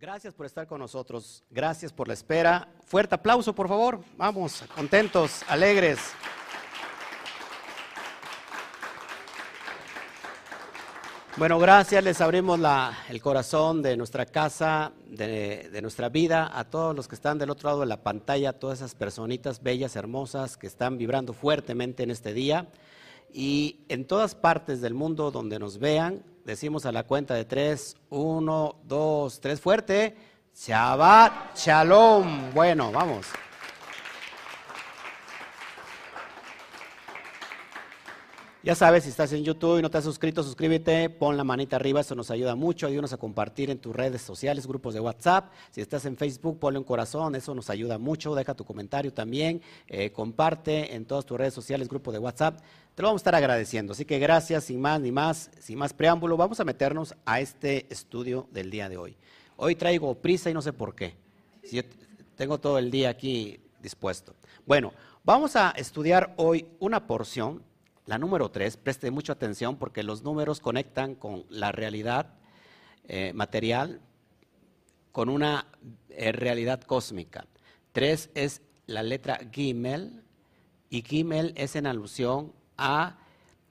Gracias por estar con nosotros. Gracias por la espera. Fuerte aplauso, por favor. Vamos, contentos, alegres. Bueno, gracias. Les abrimos el corazón de nuestra casa, de, de, nuestra vida, a todos los que están del otro lado de la pantalla, a todas esas personitas bellas, hermosas, que están vibrando fuertemente en este día. Y en todas partes del mundo donde nos vean, decimos a la cuenta de tres, uno, dos, tres, fuerte. Shabbat Shalom. Bueno, vamos. Ya sabes, si estás en YouTube y no te has suscrito, suscríbete, pon la manita arriba, eso nos ayuda mucho. Ayúdanos a compartir en tus redes sociales, grupos de WhatsApp. Si estás en Facebook, ponle un corazón, eso nos ayuda mucho. Deja tu comentario también, eh, comparte en todas tus redes sociales, grupo de WhatsApp. Te lo vamos a estar agradeciendo. Así que gracias, sin más ni más, sin más preámbulo, vamos a meternos a este estudio del día de hoy. Hoy traigo prisa y no sé por qué. Si tengo todo el día aquí dispuesto. Bueno, vamos a estudiar hoy una porción la número tres, preste mucha atención porque los números conectan con la realidad eh, material, con una eh, realidad cósmica. Tres es la letra Gimel y Gimel es en alusión a,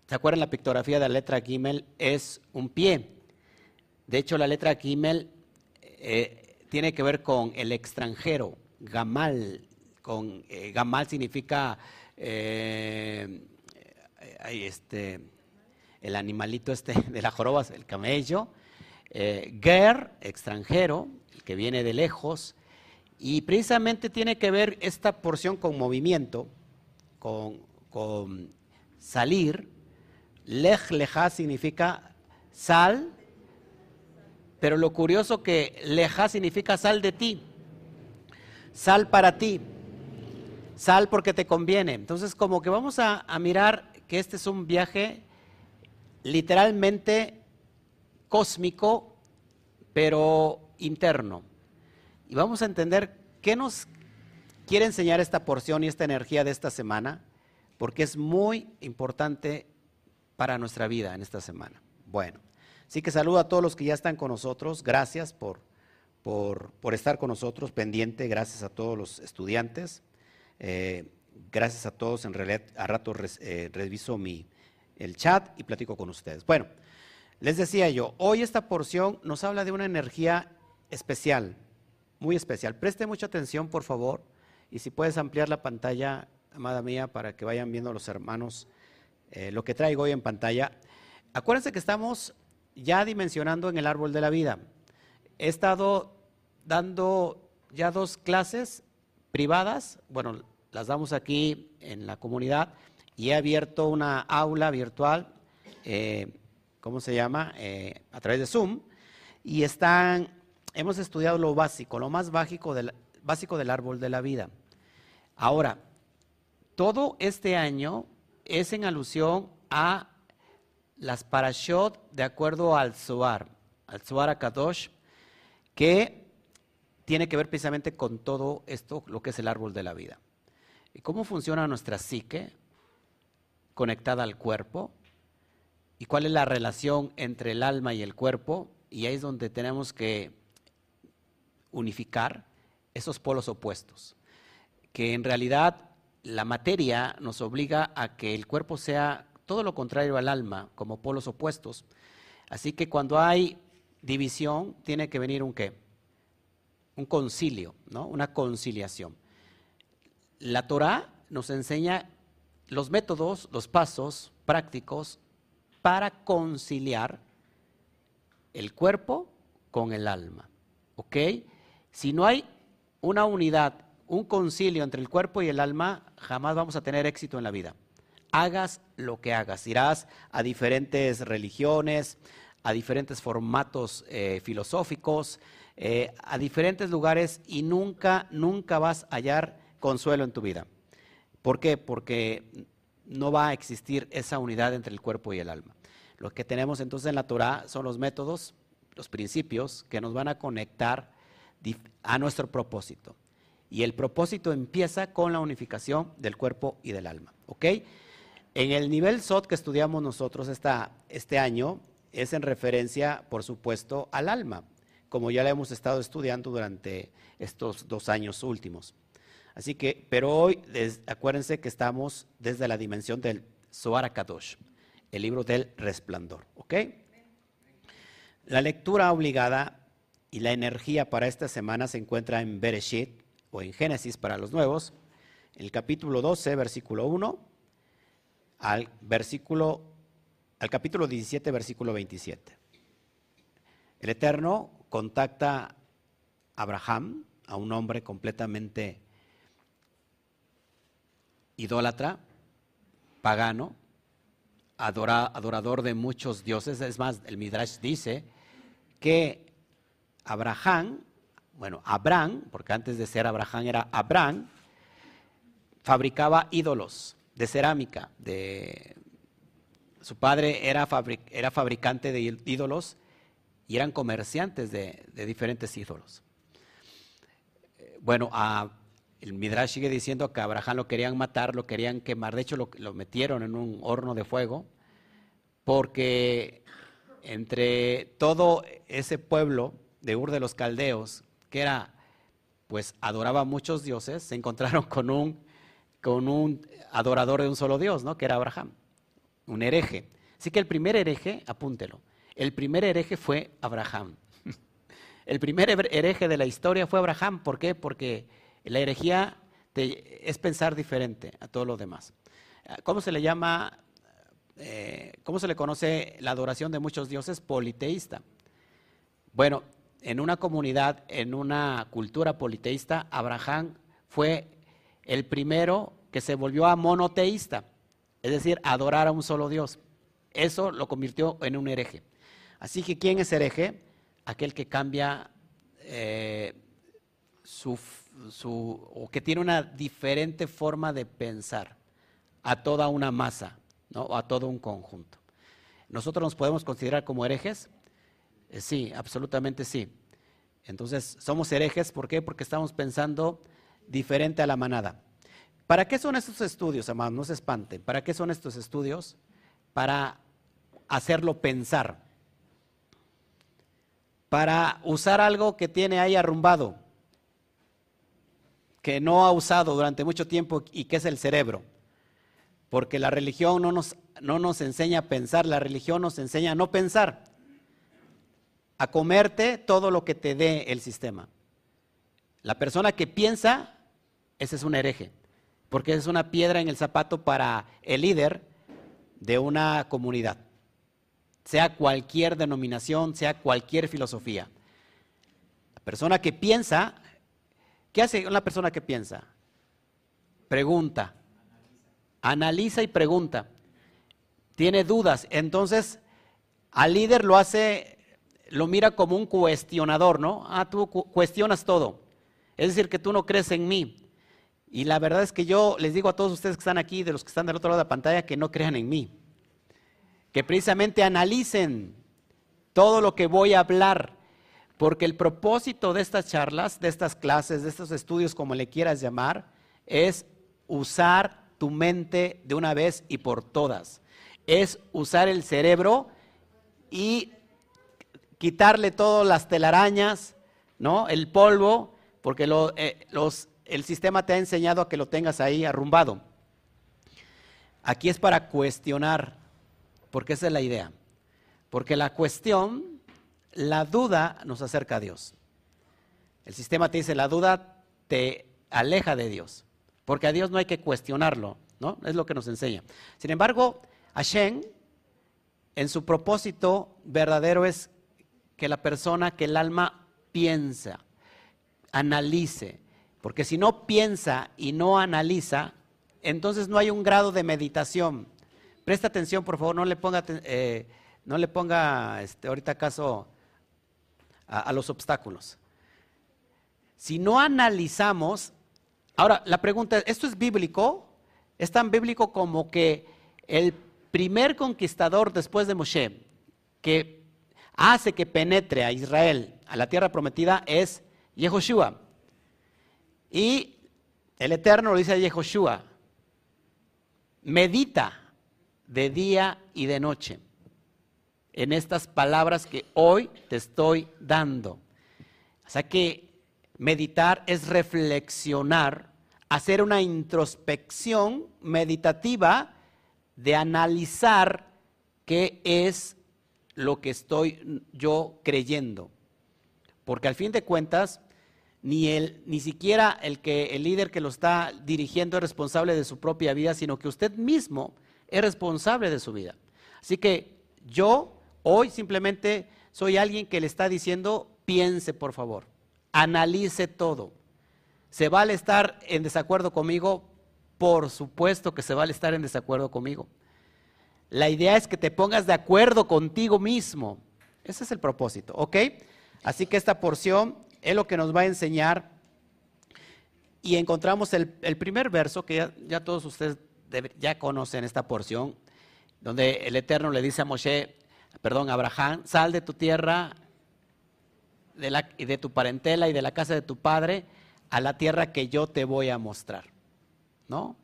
¿se acuerdan la pictografía de la letra Gimel? Es un pie. De hecho, la letra Gimel eh, tiene que ver con el extranjero, Gamal. Con, Gamal significa hay este, el animalito este de la joroba, el camello, eh, ger, extranjero, el que viene de lejos, y precisamente tiene que ver esta porción con movimiento, con, salir. Lej, leja significa sal, pero lo curioso que leja significa sal de ti, sal para ti, sal porque te conviene. Entonces como que vamos a mirar que este es un viaje literalmente cósmico, pero interno. Y vamos a entender qué nos quiere enseñar esta porción y esta energía de esta semana, porque es muy importante para nuestra vida en esta semana. Bueno, así que saludo a todos los que ya están con nosotros. Gracias por, por, estar con nosotros, pendiente. Gracias a todos los estudiantes. Eh, gracias a todos, en realidad a rato eh, reviso mi, el chat y platico con ustedes. Bueno, les decía yo, hoy esta porción nos habla de una energía especial, muy especial. Preste mucha atención, por favor, y si puedes ampliar la pantalla, amada mía, para que vayan viendo los hermanos eh, lo que traigo hoy en pantalla. Acuérdense que estamos ya dimensionando en el árbol de la vida. He estado dando ya dos clases privadas, bueno, las damos aquí en la comunidad y he abierto una aula virtual, eh, ¿cómo se llama? Eh, a través de Zoom. Y están, hemos estudiado lo básico, lo más básico del, básico del árbol de la vida. Ahora, todo este año es en alusión a las parashot de acuerdo al Zohar, al Zohar Akadosh, que tiene que ver precisamente con todo esto, lo que es el árbol de la vida. ¿Y cómo funciona nuestra psique conectada al cuerpo? ¿Y cuál es la relación entre el alma y el cuerpo? Y ahí es donde tenemos que unificar esos polos opuestos. Que en realidad la materia nos obliga a que el cuerpo sea todo lo contrario al alma, como polos opuestos. Así que cuando hay división, tiene que venir un qué? Un concilio, ¿no? Una conciliación la Torah nos enseña los métodos, los pasos prácticos para conciliar el cuerpo con el alma. ¿Ok? Si no hay una unidad, un concilio entre el cuerpo y el alma, jamás vamos a tener éxito en la vida. Hagas lo que hagas, irás a diferentes religiones, a diferentes formatos eh, filosóficos, eh, a diferentes lugares y nunca, nunca vas a hallar consuelo en tu vida. ¿Por qué? Porque no va a existir esa unidad entre el cuerpo y el alma. Lo que tenemos entonces en la Torah son los métodos, los principios que nos van a conectar a nuestro propósito. Y el propósito empieza con la unificación del cuerpo y del alma. ¿Ok? En el nivel SOT que estudiamos nosotros esta, este año es en referencia, por supuesto, al alma. como ya la hemos estado estudiando durante estos dos años últimos. Así que, pero hoy, acuérdense que estamos desde la dimensión del Zohar Kadosh, el libro del resplandor, ¿ok? La lectura obligada y la energía para esta semana se encuentra en Bereshit o en Génesis para los nuevos, el capítulo 12, versículo 1, al, versículo, al capítulo 17, versículo 27. El Eterno contacta a Abraham, a un hombre completamente idólatra, pagano, adorador de muchos dioses. Es más, el Midrash dice que Abraham, bueno, Abraham, porque antes de ser Abraham era Abraham, fabricaba ídolos de cerámica. De, su padre era, era fabricante de ídolos y eran comerciantes de, diferentes ídolos. Bueno, el Midrash sigue diciendo que Abraham lo querían matar, lo querían quemar, de hecho lo, lo metieron en un horno de fuego, porque entre todo ese pueblo de Ur de los Caldeos, que era, pues adoraba a muchos dioses, se encontraron con un, con un adorador de un solo Dios, ¿no? Que era Abraham, un hereje. Así que el primer hereje, apúntelo, el primer hereje fue Abraham. El primer hereje de la historia fue Abraham. ¿Por qué? Porque la herejía es pensar diferente a todo lo demás. ¿Cómo se le llama? Eh, ¿Cómo se le conoce la adoración de muchos dioses? Politeísta. Bueno, en una comunidad, en una cultura politeísta, Abraham fue el primero que se volvió a monoteísta, es decir, adorar a un solo Dios. Eso lo convirtió en un hereje. Así que, ¿quién es hereje? Aquel que cambia eh, su, o que tiene una diferente forma de pensar a toda una masa, ¿no? o a todo un conjunto. ¿Nosotros nos podemos considerar como herejes? Eh, sí, absolutamente sí. Entonces, somos herejes, ¿por qué? Porque estamos pensando diferente a la manada. ¿Para qué son estos estudios, amados? No se espanten. ¿Para qué son estos estudios? Para hacerlo pensar. Para usar algo que tiene ahí arrumbado, que no ha usado durante mucho tiempo y que es el cerebro. Porque la religión no nos, no nos enseña a pensar, la religión nos enseña a no pensar a comerte todo lo que te dé el sistema. La persona que piensa, ese es un hereje, porque es una piedra en el zapato para el líder de una comunidad, sea cualquier denominación, sea cualquier filosofía. La persona que piensa, ¿qué hace una persona que piensa? Pregunta, analiza y pregunta. Tiene dudas, entonces al líder lo hace lo mira como un cuestionador, ¿no? Ah, tú cuestionas todo. Es decir, que tú no crees en mí. Y la verdad es que yo les digo a todos ustedes que están aquí, de los que están del otro lado de la pantalla, que no crean en mí. Que precisamente analicen todo lo que voy a hablar. Porque el propósito de estas charlas, de estas clases, de estos estudios, como le quieras llamar, es usar tu mente de una vez y por todas. Es usar el cerebro y quitarle todas las telarañas, ¿no? El polvo, porque eh, el sistema te ha enseñado a que lo tengas ahí arrumbado. Aquí es para cuestionar, porque esa es la idea. Porque la cuestión, la duda nos acerca a Dios. El sistema te dice, la duda te aleja de Dios, porque a Dios no hay que cuestionarlo, ¿no? Es lo que nos enseña. Sin embargo, Hashem, en su propósito verdadero es que la persona, que el alma piensa, analice. Porque si no piensa y no analiza, entonces no hay un grado de meditación. Presta atención, por favor, no le ponga, eh, no le ponga este, ahorita caso a los obstáculos. Si no analizamos, ahora la pregunta es, ¿esto es bíblico? Es tan bíblico como que el primer conquistador después de Moshe, que hace que penetre a Israel a la tierra prometida es Yehoshua. Y el Eterno lo dice a Yehoshua, medita de día y de noche en estas palabras que hoy te estoy dando. O sea que meditar es reflexionar, hacer una introspección meditativa de analizar qué es lo que estoy yo creyendo. Porque al fin de cuentas, ni, el, ni siquiera el, que, el líder que lo está dirigiendo es responsable de su propia vida, sino que usted mismo es responsable de su vida. Así que yo hoy simplemente soy alguien que le está diciendo, piense por favor, analice todo. ¿Se vale estar en desacuerdo conmigo? Por supuesto que se vale estar en desacuerdo conmigo. La idea es que te pongas de acuerdo contigo mismo. Ese es el propósito, ¿ok? Así que esta porción es lo que nos va a enseñar. Y encontramos el, primer verso que ya, todos ustedes ya conocen esta porción, donde el Eterno le dice a Moshe, perdón, Abraham, sal de tu tierra de la, de tu parentela y de la casa de tu padre a la tierra que yo te voy a mostrar. ¿No?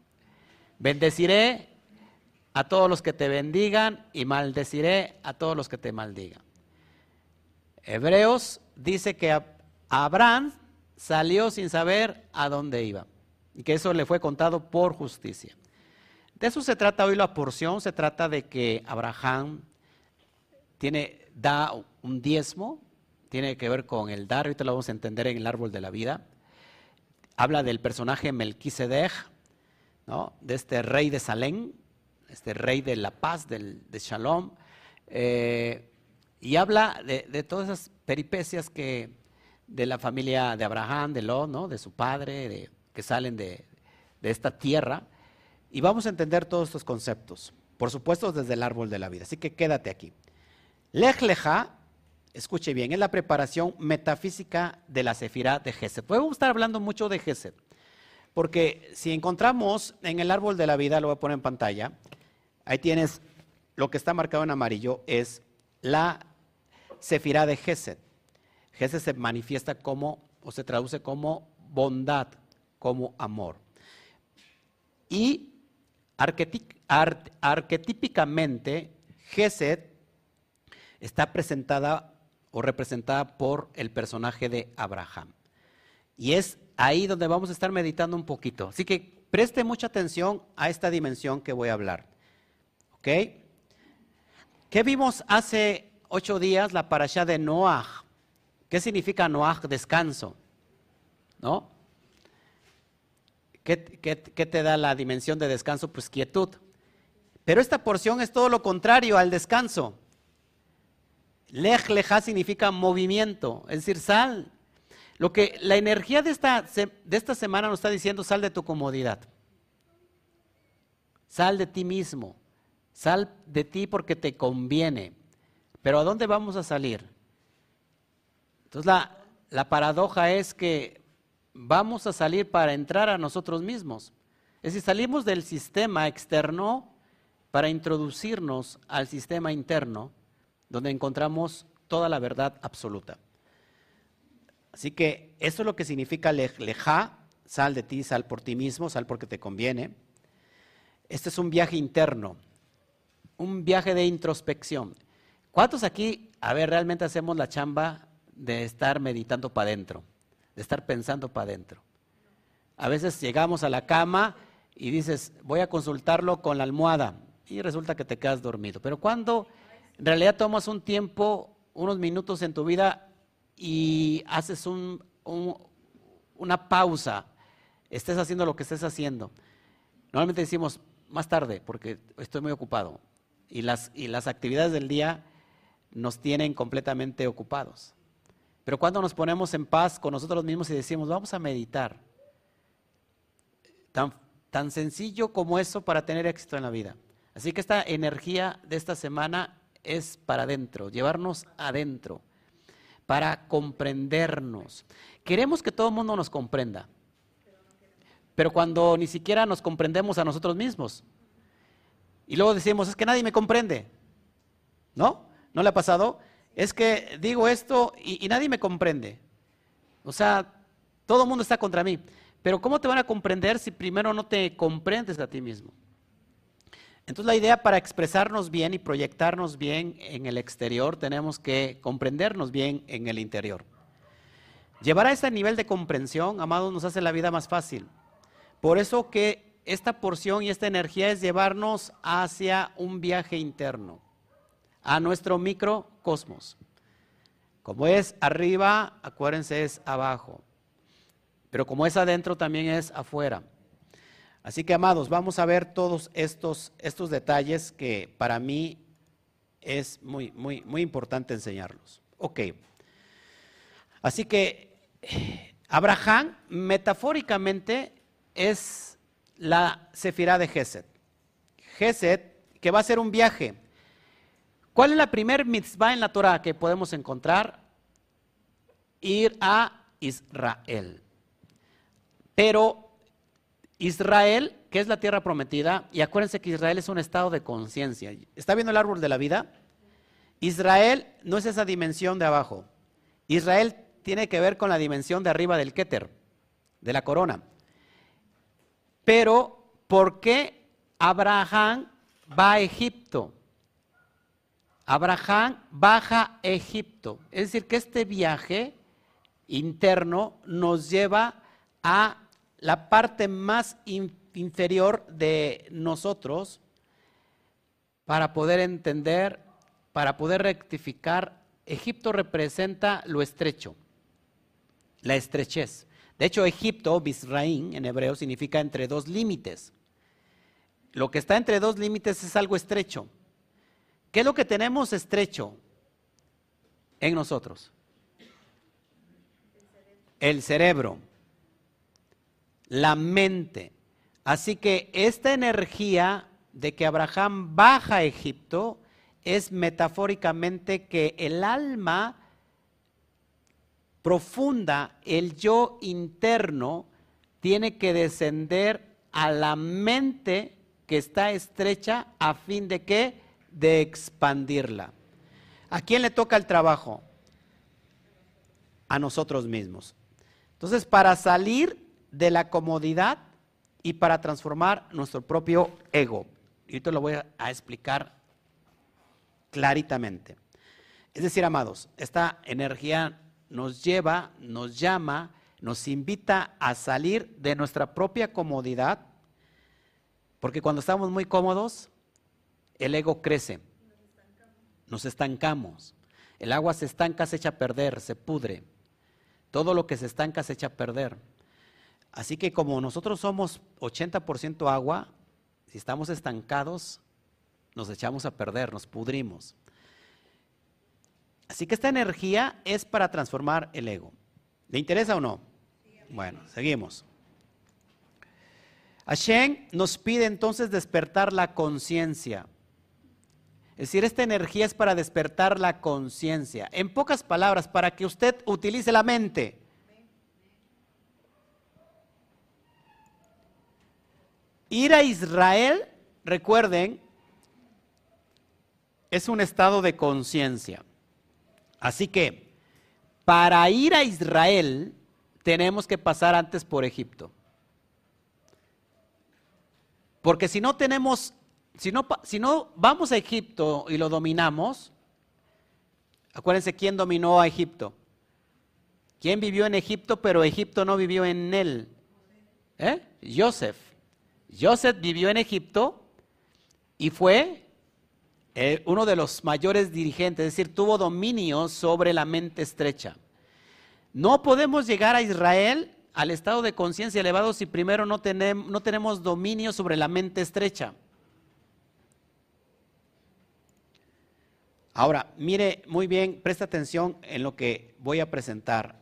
Bendeciré a todos los que te bendigan y maldeciré a todos los que te maldigan. Hebreos dice que Abraham salió sin saber a dónde iba y que eso le fue contado por justicia. De eso se trata hoy la porción, se trata de que Abraham tiene, da un diezmo, tiene que ver con el dar, ahorita lo vamos a entender en el árbol de la vida. Habla del personaje Melquisedec, ¿no? de este rey de Salem, este rey de la paz, del, de Shalom, eh, y habla de, todas esas peripecias que de la familia de Abraham, de Lot, de su padre, que salen de, de esta tierra. Y vamos a entender todos estos conceptos, por supuesto desde el árbol de la vida. Así que quédate aquí. Lech Leja, escuche bien, es la preparación metafísica de la Sefirá de Gesed. Podemos estar hablando mucho de Gesed, porque si encontramos en el árbol de la vida, lo voy a poner en pantalla, ahí tienes lo que está marcado en amarillo, es la Sefirá de Gesed. Gesed se manifiesta como, o se traduce como bondad, como amor. Y arquetípicamente, Gesed está presentada o representada por el personaje de Abraham. Y es ahí donde vamos a estar meditando un poquito. Así que preste mucha atención a esta dimensión que voy a hablar. ¿Ok? ¿Qué vimos hace ocho días la parasha de Noah. ¿Qué significa Noah? Descanso. ¿No? ¿Qué, te da la dimensión de descanso? Pues quietud. Pero esta porción es todo lo contrario al descanso. Lej leja significa movimiento, es decir, sal. Lo que la energía de esta, de esta semana nos está diciendo, sal de tu comodidad. Sal de ti mismo. Sal de ti porque te conviene. Pero ¿a dónde vamos a salir? Entonces la, paradoja es que vamos a salir para entrar a nosotros mismos. Es decir, salimos del sistema externo para introducirnos al sistema interno, donde encontramos toda la verdad absoluta. Así que eso es lo que significa leja, sal de ti, sal por ti mismo, sal porque te conviene. Este es un viaje interno, un viaje de introspección. ¿Cuántos aquí, a ver, realmente hacemos la chamba de estar meditando para adentro, de estar pensando para adentro? A veces llegamos a la cama y dices, voy a consultarlo con la almohada y resulta que te quedas dormido. Pero cuando en realidad tomas un tiempo, unos minutos en tu vida y haces una pausa, estés haciendo lo que estés haciendo. Normalmente decimos más tarde porque estoy muy ocupado y las, y las actividades del día nos tienen completamente ocupados. Pero cuando nos ponemos en paz con nosotros mismos y decimos, vamos a meditar, tan, tan sencillo como eso para tener éxito en la vida. Así que esta energía de esta semana es para adentro, llevarnos adentro, para comprendernos. Queremos que todo el mundo nos comprenda, pero cuando ni siquiera nos comprendemos a nosotros mismos, y luego decimos, es que nadie me comprende, ¿no? ¿No le ha pasado? Es que digo esto y, nadie me comprende. O sea, todo el mundo está contra mí. Pero ¿cómo te van a comprender si primero no te comprendes a ti mismo? Entonces la idea para expresarnos bien y proyectarnos bien en el exterior tenemos que comprendernos bien en el interior. Llevar a ese nivel de comprensión, amados, nos hace la vida más fácil. Por eso que esta porción y esta energía es llevarnos hacia un viaje interno, a nuestro microcosmos. Como es arriba, acuérdense, es abajo. Pero como es adentro, también es afuera. Así que, amados, vamos a ver todos estos, estos detalles que para mí es muy, muy, muy importante enseñarlos. Ok. Así que Abraham, metafóricamente, es la Sefirá de Geset. Geset, que va a ser un viaje. ¿Cuál es la primer mitzvah en la Torah que podemos encontrar? Ir a Israel. Pero Israel, que es la tierra prometida, y acuérdense que Israel es un estado de conciencia. ¿Está viendo el árbol de la vida? Israel no es esa dimensión de abajo. Israel tiene que ver con la dimensión de arriba del Keter, de la corona. Pero, ¿por qué Abraham va a Egipto? Abraham baja a Egipto. Es decir, que este viaje interno nos lleva a la parte más inferior de nosotros para poder entender, para poder rectificar. Egipto representa lo estrecho, la estrechez. De hecho, Egipto, Bisraín, en hebreo, significa entre dos límites. Lo que está entre dos límites es algo estrecho. ¿Qué es lo que tenemos estrecho en nosotros? El cerebro la mente. Así que esta energía de que Abraham baja a Egipto es metafóricamente que el alma profunda, el yo interno, tiene que descender a la mente que está estrecha a fin de que de expandirla. ¿A quién le toca el trabajo? A nosotros mismos. Entonces, para salir de la comodidad y para transformar nuestro propio ego. Y esto lo voy a explicar claritamente. Es decir, amados, esta energía nos lleva, nos llama, nos invita a salir de nuestra propia comodidad, porque cuando estamos muy cómodos, el ego crece, nos estancamos. El agua se estanca, se echa a perder, se pudre. Todo lo que se estanca se echa a perder. Así que como nosotros somos 80% agua, si estamos estancados, nos echamos a perder, nos pudrimos. Así que esta energía es para transformar el ego. ¿Le interesa o no? Bueno, seguimos. Hashem nos pide entonces despertar la conciencia. Es decir, esta energía es para despertar la conciencia. En pocas palabras, para que usted utilice la mente. Ir a Israel, recuerden, es un estado de conciencia. Así que, para ir a Israel, tenemos que pasar antes por Egipto. Porque si no tenemos, si no, si no vamos a Egipto y lo dominamos, acuérdense quién dominó a Egipto. ¿Quién vivió en Egipto, pero Egipto no vivió en él? ¿Eh? Joseph. Joseph vivió en Egipto y fue eh, uno de los mayores dirigentes, es decir, tuvo dominio sobre la mente estrecha. No podemos llegar a Israel al estado de conciencia elevado si primero no tenemos, no tenemos dominio sobre la mente estrecha. Ahora, mire muy bien, presta atención en lo que voy a presentar.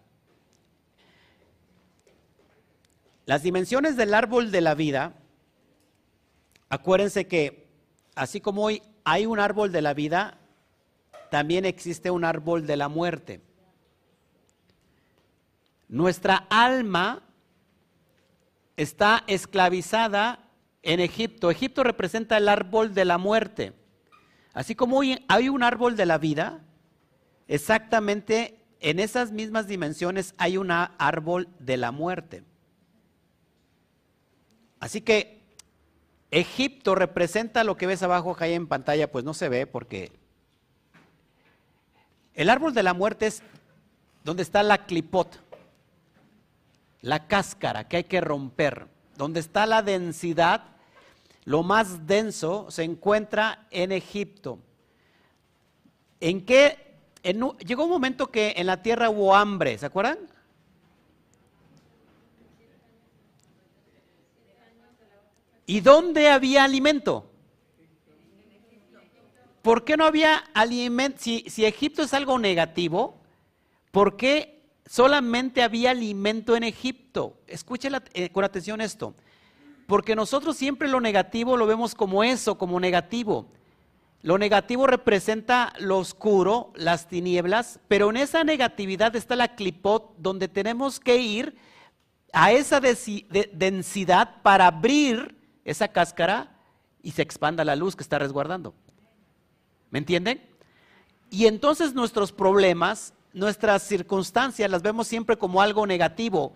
Las dimensiones del árbol de la vida Acuérdense que así como hoy hay un árbol de la vida, también existe un árbol de la muerte. Nuestra alma está esclavizada en Egipto. Egipto representa el árbol de la muerte. Así como hoy hay un árbol de la vida, exactamente en esas mismas dimensiones hay un árbol de la muerte. Así que Egipto representa lo que ves abajo ahí en pantalla, pues no se ve porque el árbol de la muerte es donde está la clipot. la cáscara que hay que romper, donde está la densidad, lo más denso se encuentra en Egipto. ¿En qué? llegó un momento que en la tierra hubo hambre, ¿se acuerdan? ¿Y dónde había alimento? ¿Por qué no había alimento? Si, Egipto es algo negativo, ¿por qué solamente había alimento en Egipto? Escuchen eh, con atención esto. Porque nosotros siempre lo negativo lo vemos como eso, como negativo. Lo negativo representa lo oscuro, las tinieblas, pero en esa negatividad está la clipot donde tenemos que ir a esa densidad para abrir esa cáscara y se expanda la luz que está resguardando. ¿Me entienden? Y entonces nuestros problemas, nuestras circunstancias las vemos siempre como algo negativo,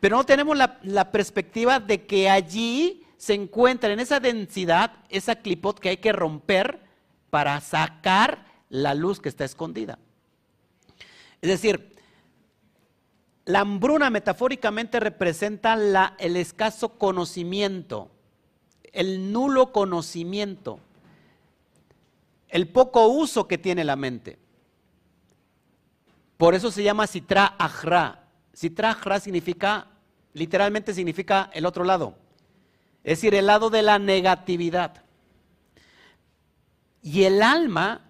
pero no tenemos la, perspectiva de que allí se encuentra en esa densidad, esa clipot que hay que romper para sacar la luz que está escondida. Es decir, la hambruna metafóricamente representa el escaso conocimiento, el nulo conocimiento, el poco uso que tiene la mente. Por eso se llama Sitra Ajra. Sitra Ajra significa, literalmente significa el otro lado. Es decir, el lado de la negatividad. Y el alma,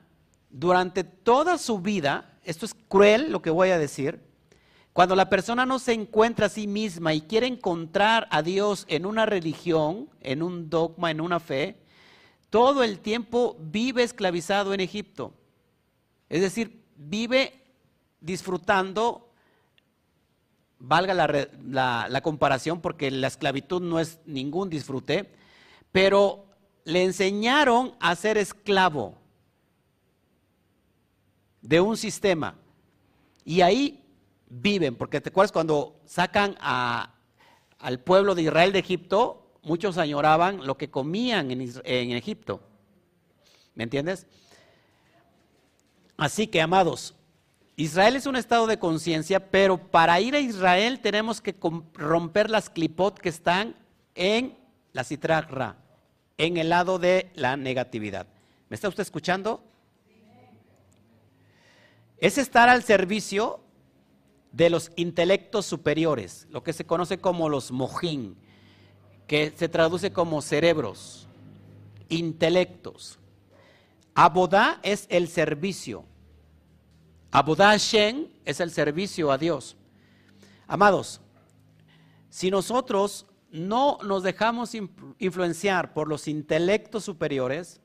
durante toda su vida, esto es cruel lo que voy a decir, cuando la persona no se encuentra a sí misma y quiere encontrar a Dios en una religión, en un dogma, en una fe, todo el tiempo vive esclavizado en Egipto. Es decir, vive disfrutando, valga la, comparación porque la esclavitud no es ningún disfrute, pero le enseñaron a ser esclavo de un sistema. Y ahí viven, porque te acuerdas cuando sacan al pueblo de Israel de Egipto, muchos añoraban lo que comían en, en Egipto. ¿Me entiendes? Así que, amados, Israel es un estado de conciencia, pero para ir a Israel tenemos que romper las clipot que están en la citragra en el lado de la negatividad. ¿Me está usted escuchando? Es estar al servicio de los intelectos superiores, lo que se conoce como los mojín, que se traduce como cerebros, intelectos. Abodá es el servicio. Abodá Shen es el servicio a Dios. Amados, si nosotros no nos dejamos influenciar por los intelectos superiores,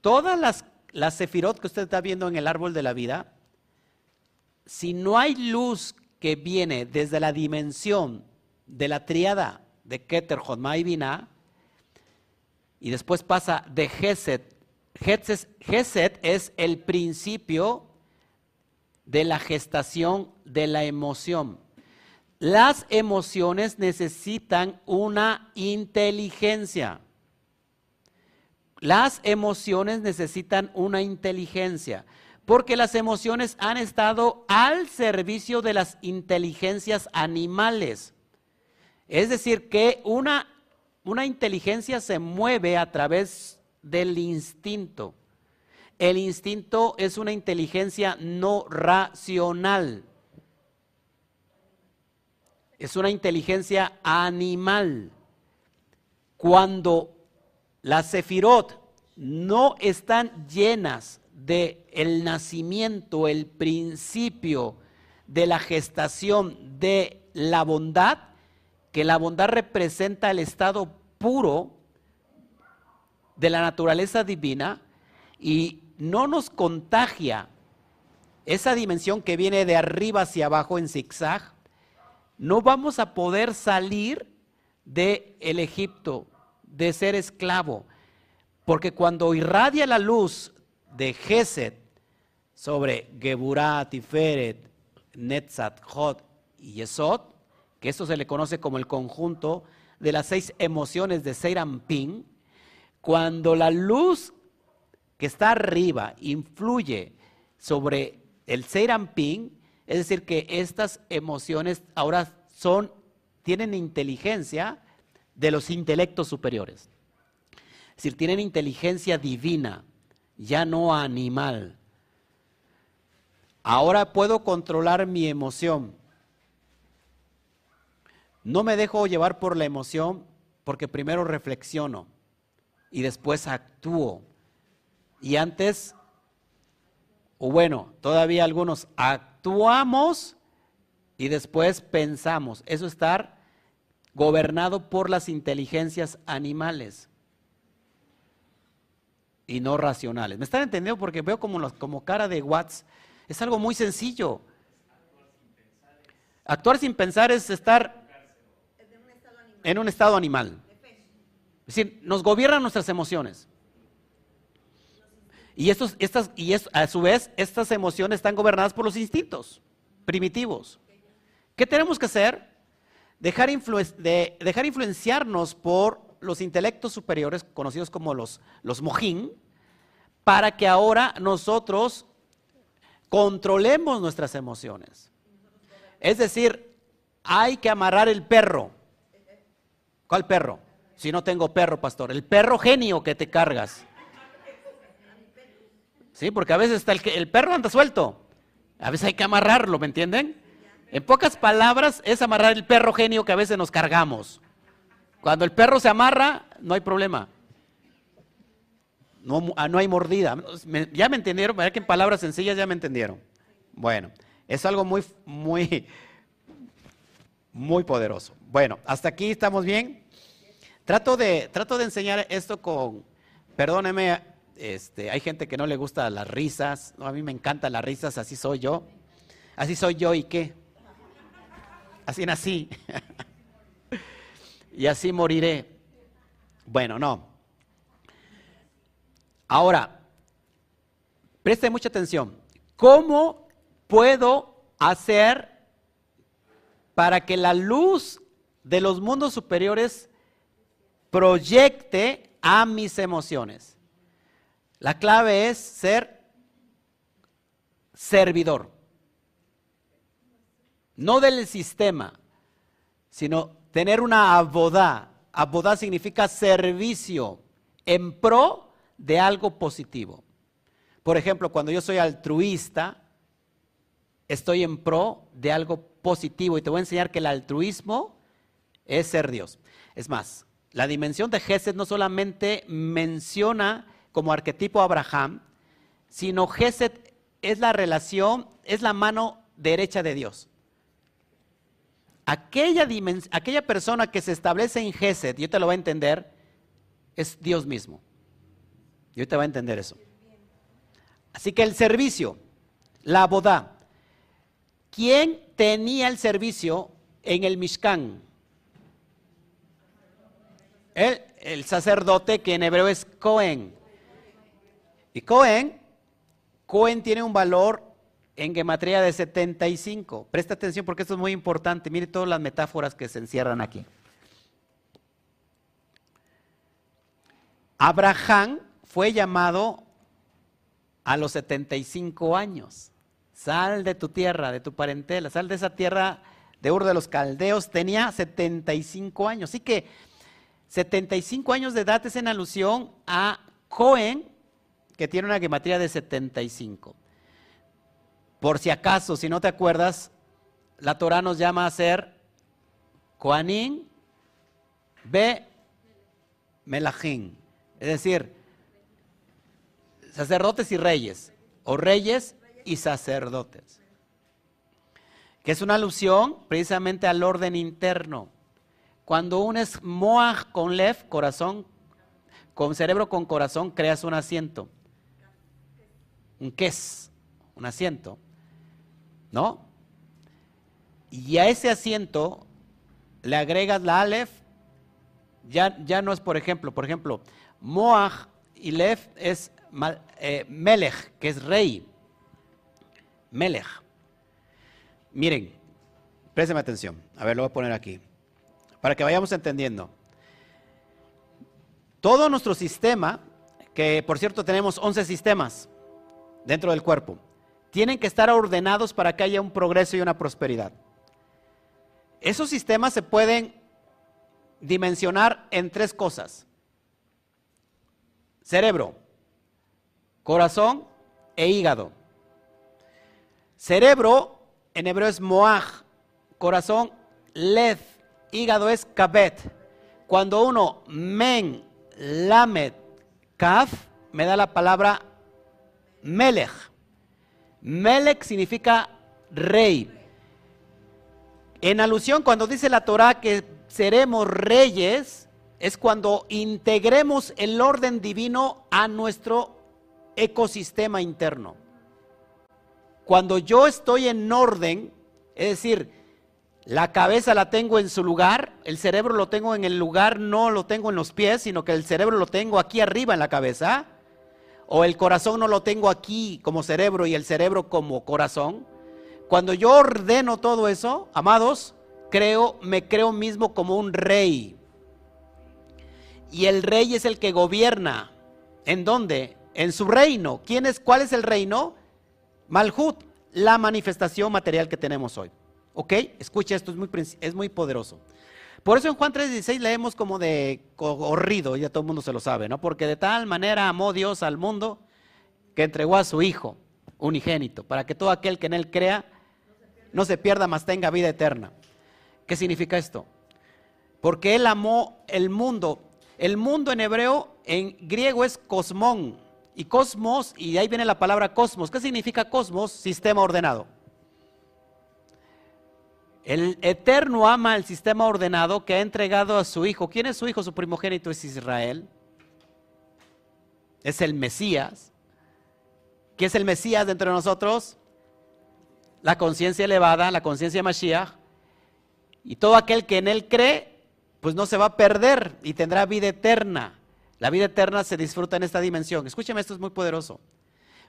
todas las, las sefirot que usted está viendo en el árbol de la vida, si no hay luz que viene desde la dimensión de la triada de Keter, Jodma y Binah, y después pasa de Geset, Geset es el principio de la gestación de la emoción. Las emociones necesitan una inteligencia. Las emociones necesitan una inteligencia, porque las emociones han estado al servicio de las inteligencias animales. Es decir, que una, una inteligencia se mueve a través del instinto. El instinto es una inteligencia no racional es una inteligencia animal. Cuando las sefirot no están llenas de el nacimiento, el principio de la gestación de la bondad, que la bondad representa el estado puro de la naturaleza divina y no nos contagia esa dimensión que viene de arriba hacia abajo en zigzag, no vamos a poder salir de el Egipto, de ser esclavo, porque cuando irradia la luz de Geset sobre Geburah, Tiferet, Netzat, Hod y Yesod, que esto se le conoce como el conjunto de las seis emociones de Seirampin, cuando la luz que está arriba influye sobre el Seirampin, es decir, que estas emociones ahora son, tienen inteligencia de los intelectos superiores. Es decir, tienen inteligencia divina, ya no animal. Ahora puedo controlar mi emoción. No me dejo llevar por la emoción porque primero reflexiono y después actúo. Y antes, o bueno, todavía algunos actuamos y después pensamos. Eso es estar gobernado por las inteligencias animales y no racionales. ¿Me están entendiendo? Porque veo como, como cara de Watts. Es algo muy sencillo. Actuar sin pensar es estar en un estado animal. Es decir, nos gobiernan nuestras emociones. Y, estos, estas, y a su vez, estas emociones están gobernadas por los instintos primitivos. ¿Qué tenemos que hacer? Dejar, de, dejar influenciarnos por los intelectos superiores, conocidos como los, los mojín, para que ahora nosotros controlemos nuestras emociones. Es decir, hay que amarrar el perro. ¿Cuál perro? Si no tengo perro, pastor. El perro genio que te cargas. Sí, porque a veces está el, el perro anda suelto. A veces hay que amarrarlo, ¿me entienden? En pocas palabras, es amarrar el perro genio que a veces nos cargamos. Cuando el perro se amarra, no hay problema. No, ah, hay mordida. ya me entendieron, ¿verdad que en palabras sencillas ya me entendieron? Bueno, es algo muy, muy, muy poderoso. Bueno, hasta aquí estamos bien. Trato de, trato de enseñar esto con, perdóneme, este, hay gente que no le gusta las risas, a mí me encantan las risas, así soy yo. Así soy yo y qué. Así nací. y así moriré. Bueno, no. Ahora, preste mucha atención. ¿Cómo puedo hacer para que la luz de los mundos superiores proyecte a mis emociones. La clave es ser servidor. No del sistema, sino tener una abodá. Abodá significa servicio en pro de algo positivo. Por ejemplo, cuando yo soy altruista, estoy en pro de algo positivo y te voy a enseñar que el altruismo es ser Dios. Es más, la dimensión de Gesed no solamente menciona como arquetipo a Abraham, sino Gesed es la relación, es la mano derecha de Dios. Aquella, aquella persona que se establece en Gesed, yo te lo voy a entender, es Dios mismo. Yo te voy a entender eso. Así que el servicio, la boda. ¿Quién tenía el servicio en el Mishkan? El, sacerdote que en hebreo es Cohen. Y Cohen, Cohen tiene un valor en gematría de 75. Presta atención porque esto es muy importante. Mire todas las metáforas que se encierran aquí. Abraham fue llamado a los 75 años. Sal de tu tierra, de tu parentela, sal de esa tierra de Ur de los Caldeos. Tenía 75 años. Así que 75 años de edad es en alusión a Cohen, que tiene una gematría de 75. Por si acaso, si no te acuerdas, la Torah nos llama a ser Koanim B. Melachim. Es decir, sacerdotes y reyes, o reyes y sacerdotes. Que es una alusión precisamente al orden interno. Cuando uno es Moach con Lev, corazón, con cerebro con corazón, creas un asiento. Un ques, un asiento. ¿No? Y a ese asiento le agregas la Aleph, ya, ya no es por ejemplo, por ejemplo, Moach y Lev es eh, Melech, que es rey. Melech. Miren, présteme atención. A ver, lo voy a poner aquí para que vayamos entendiendo. Todo nuestro sistema, que por cierto tenemos 11 sistemas dentro del cuerpo, tienen que estar ordenados para que haya un progreso y una prosperidad. Esos sistemas se pueden dimensionar en tres cosas. Cerebro, corazón e hígado. Cerebro en hebreo es moaj, corazón led, hígado es kabet. Cuando uno men, lamed, kaf, me da la palabra melech. Melech significa rey. En alusión, cuando dice la Torah que seremos reyes, es cuando integremos el orden divino a nuestro ecosistema interno. Cuando yo estoy en orden, es decir, la cabeza la tengo en su lugar, el cerebro lo tengo en el lugar, no lo tengo en los pies, sino que el cerebro lo tengo aquí arriba en la cabeza, o el corazón no lo tengo aquí como cerebro y el cerebro como corazón. Cuando yo ordeno todo eso, amados, creo, me creo mismo como un rey. Y el rey es el que gobierna. ¿En dónde? En su reino. ¿Quién es, ¿Cuál es el reino? Malhut, la manifestación material que tenemos hoy. ¿Ok? Escucha, esto es muy, es muy poderoso. Por eso en Juan 3:16 leemos como de corrido, ya todo el mundo se lo sabe, ¿no? Porque de tal manera amó Dios al mundo que entregó a su Hijo unigénito, para que todo aquel que en Él crea no se pierda, mas tenga vida eterna. ¿Qué significa esto? Porque Él amó el mundo. El mundo en hebreo, en griego es cosmón. Y cosmos, y ahí viene la palabra cosmos. ¿Qué significa cosmos? Sistema ordenado. El Eterno ama el sistema ordenado que ha entregado a su Hijo. ¿Quién es su Hijo? Su primogénito es Israel. Es el Mesías. ¿Qué es el Mesías de nosotros? La conciencia elevada, la conciencia Mashiach. Y todo aquel que en Él cree, pues no se va a perder y tendrá vida eterna. La vida eterna se disfruta en esta dimensión. Escúchame, esto es muy poderoso.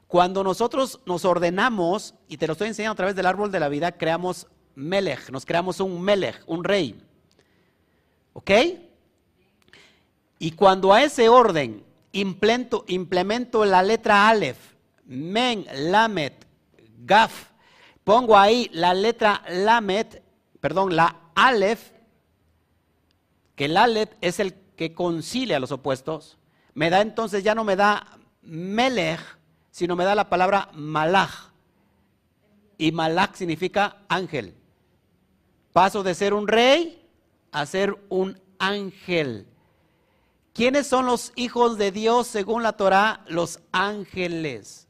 Cuando nosotros nos ordenamos, y te lo estoy enseñando a través del árbol de la vida, creamos Melech, nos creamos un Melech, un rey. ¿Ok? Y cuando a ese orden implemento, implemento la letra Aleph, Men, Lamet, Gaf, pongo ahí la letra Lamet, perdón, la Aleph, que el Aleph es el que concilia los opuestos, me da entonces, ya no me da Melech, sino me da la palabra Malach. Y Malach significa ángel. Paso de ser un rey a ser un ángel. ¿Quiénes son los hijos de Dios según la Torah? Los ángeles.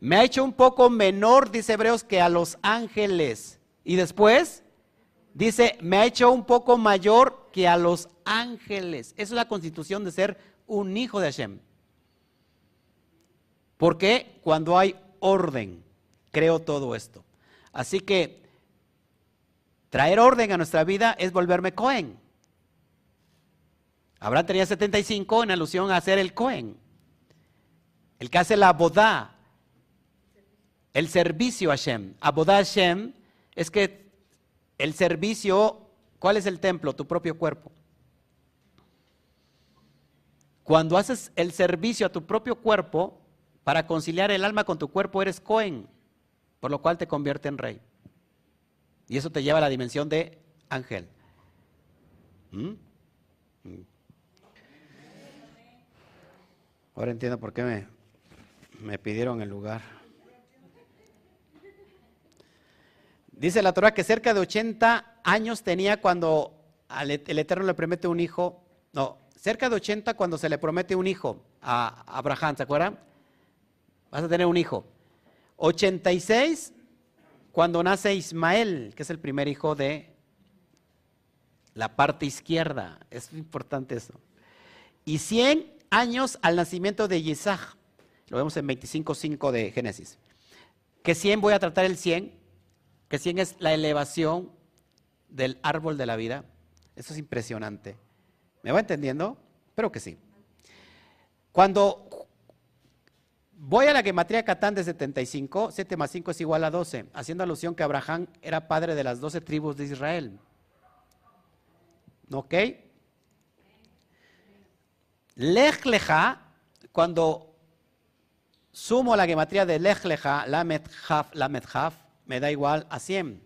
Me ha hecho un poco menor, dice Hebreos, que a los ángeles. Y después dice, me ha hecho un poco mayor que a los ángeles. Esa es la constitución de ser un hijo de Hashem. Porque cuando hay orden, creo todo esto. Así que traer orden a nuestra vida es volverme Cohen. Abraham tenía 75 en alusión a ser el Cohen. El que hace la boda, el servicio a Hashem. Abodá Hashem es que el servicio, ¿cuál es el templo? Tu propio cuerpo. Cuando haces el servicio a tu propio cuerpo para conciliar el alma con tu cuerpo, eres Cohen, por lo cual te convierte en rey. Y eso te lleva a la dimensión de ángel. ¿Mm? Ahora entiendo por qué me, me pidieron el lugar. Dice la Torah que cerca de 80 años tenía cuando el Eterno le promete un hijo. No, cerca de 80 cuando se le promete un hijo a Abraham, ¿se acuerdan? Vas a tener un hijo. 86 cuando nace Ismael, que es el primer hijo de la parte izquierda. Es importante eso. Y 100 años al nacimiento de Isaac. Lo vemos en 25.5 de Génesis. Que 100 voy a tratar el 100, que 100 es la elevación del árbol de la vida. Eso es impresionante. ¿Me va entendiendo? Espero que sí. Cuando voy a la gematría Catán de 75, 7 más 5 es igual a 12, haciendo alusión que Abraham era padre de las 12 tribus de Israel. ¿Ok? Lech Leja, cuando sumo la gematría de Lech Leja, Lamet Haf, Lamet Haf, me da igual a 100.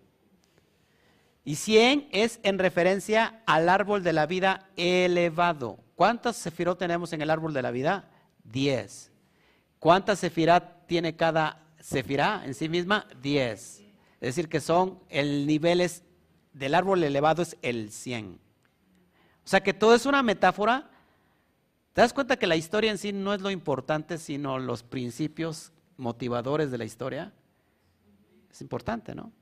Y 100 es en referencia al árbol de la vida elevado. ¿Cuántas sefirot tenemos en el árbol de la vida? 10. ¿Cuántas sefirot tiene cada sefirá en sí misma? 10. Es decir, que son el nivel del árbol elevado es el 100. O sea que todo es una metáfora. ¿Te das cuenta que la historia en sí no es lo importante, sino los principios motivadores de la historia? Es importante, ¿no?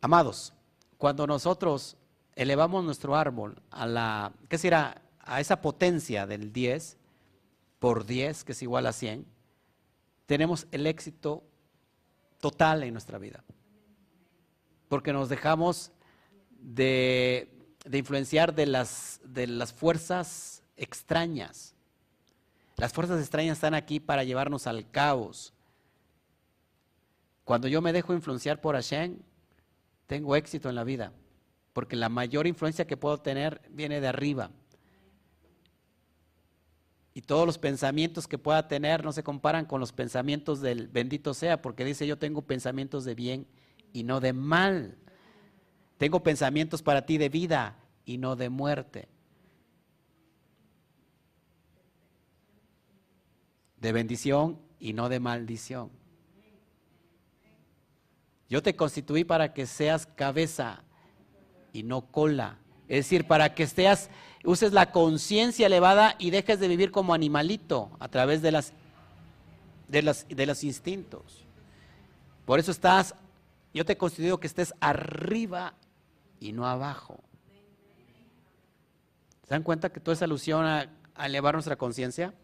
Amados, cuando nosotros elevamos nuestro árbol a la, ¿qué será? A esa potencia del 10 por 10, que es igual a 100, tenemos el éxito total en nuestra vida. Porque nos dejamos de, influenciar de las, de las fuerzas extrañas. Las fuerzas extrañas están aquí para llevarnos al caos. Cuando yo me dejo influenciar por Hashem, tengo éxito en la vida, porque la mayor influencia que puedo tener viene de arriba. Y todos los pensamientos que pueda tener no se comparan con los pensamientos del bendito sea, porque dice yo tengo pensamientos de bien y no de mal. Tengo pensamientos para ti de vida y no de muerte. De bendición y no de maldición. Yo te constituí para que seas cabeza y no cola. Es decir, para que estés, uses la conciencia elevada y dejes de vivir como animalito a través de las, de, las, de los instintos. Por eso estás, yo te constituido que estés arriba y no abajo. ¿Se dan cuenta que todo es alusión a, elevar nuestra conciencia?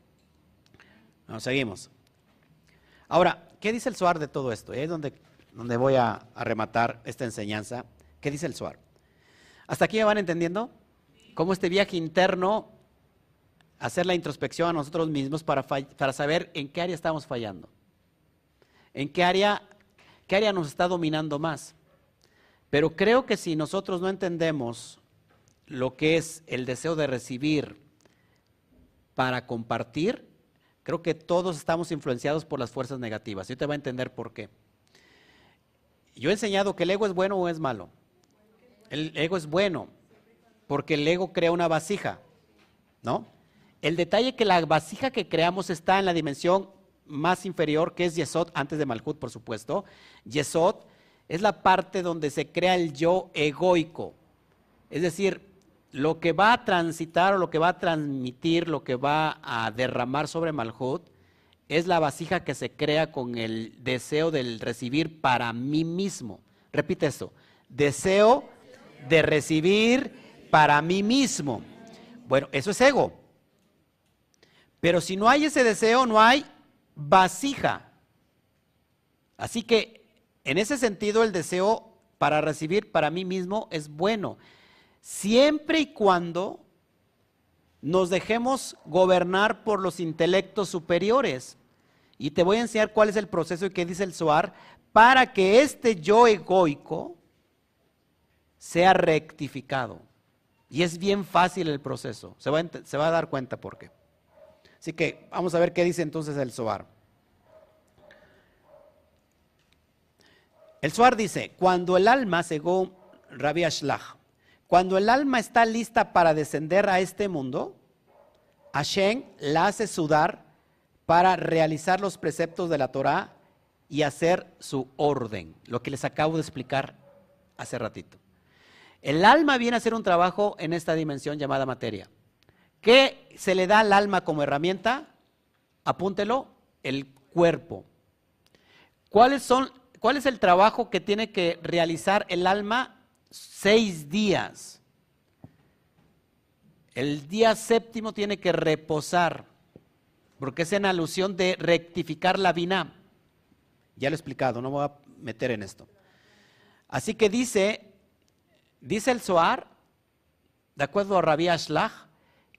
Bueno, seguimos. Ahora, ¿qué dice el Suar de todo esto? Es donde donde voy a, rematar esta enseñanza. ¿Qué dice el Suar? ¿Hasta aquí me van entendiendo? Cómo este viaje interno, hacer la introspección a nosotros mismos para, para saber en qué área estamos fallando. En qué área, qué área nos está dominando más. Pero creo que si nosotros no entendemos lo que es el deseo de recibir para compartir, creo que todos estamos influenciados por las fuerzas negativas. Yo te voy a entender por qué. Yo he enseñado que el ego es bueno o es malo. El ego es bueno, porque el ego crea una vasija, ¿no? El detalle que la vasija que creamos está en la dimensión más inferior, que es Yesod, antes de Malhut, por supuesto. Yesod es la parte donde se crea el yo egoico. Es decir, lo que va a transitar o lo que va a transmitir, lo que va a derramar sobre Malhut, es la vasija que se crea con el deseo del recibir para mí mismo. Repite esto, deseo de recibir para mí mismo. Bueno, eso es ego. Pero si no hay ese deseo, no hay vasija. Así que en ese sentido el deseo para recibir para mí mismo es bueno, siempre y cuando nos dejemos gobernar por los intelectos superiores. Y te voy a enseñar cuál es el proceso y qué dice el Soar para que este yo egoico sea rectificado. Y es bien fácil el proceso. Se va, a, dar cuenta por qué. Así que vamos a ver qué dice entonces el Soar. El Soar dice, cuando el alma, según Rabbi Ashlach, cuando el alma está lista para descender a este mundo, Hashem la hace sudar para realizar los preceptos de la Torah y hacer su orden, lo que les acabo de explicar hace ratito. El alma viene a hacer un trabajo en esta dimensión llamada materia. ¿Qué se le da al alma como herramienta? Apúntelo, el cuerpo. ¿Cuáles son, ¿Cuál es el trabajo que tiene que realizar el alma? Seis días. El día séptimo tiene que reposar porque es en alusión de rectificar la vina. Ya lo he explicado, no me voy a meter en esto. Así que dice, dice el Zohar, de acuerdo a Rabbi Ashlach,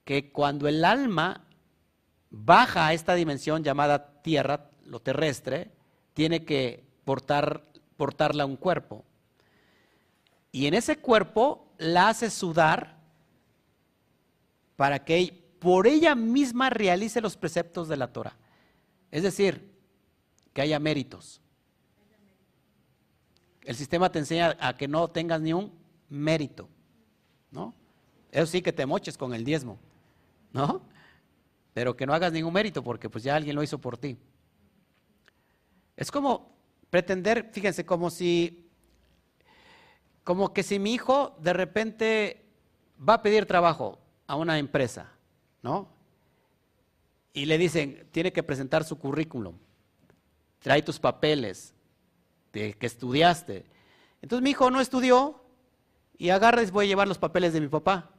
que cuando el alma baja a esta dimensión llamada tierra, lo terrestre, tiene que portar, portarla a un cuerpo. Y en ese cuerpo la hace sudar para que por ella misma realice los preceptos de la Torah. Es decir, que haya méritos. El sistema te enseña a que no tengas ni un mérito, ¿no? Eso sí que te moches con el diezmo, ¿no? Pero que no hagas ningún mérito porque pues ya alguien lo hizo por ti. Es como pretender, fíjense, como si, como que si mi hijo de repente va a pedir trabajo a una empresa, ¿no? Y le dicen, tiene que presentar su currículum, trae tus papeles de que estudiaste. Entonces mi hijo no estudió y agarra y voy a llevar los papeles de mi papá.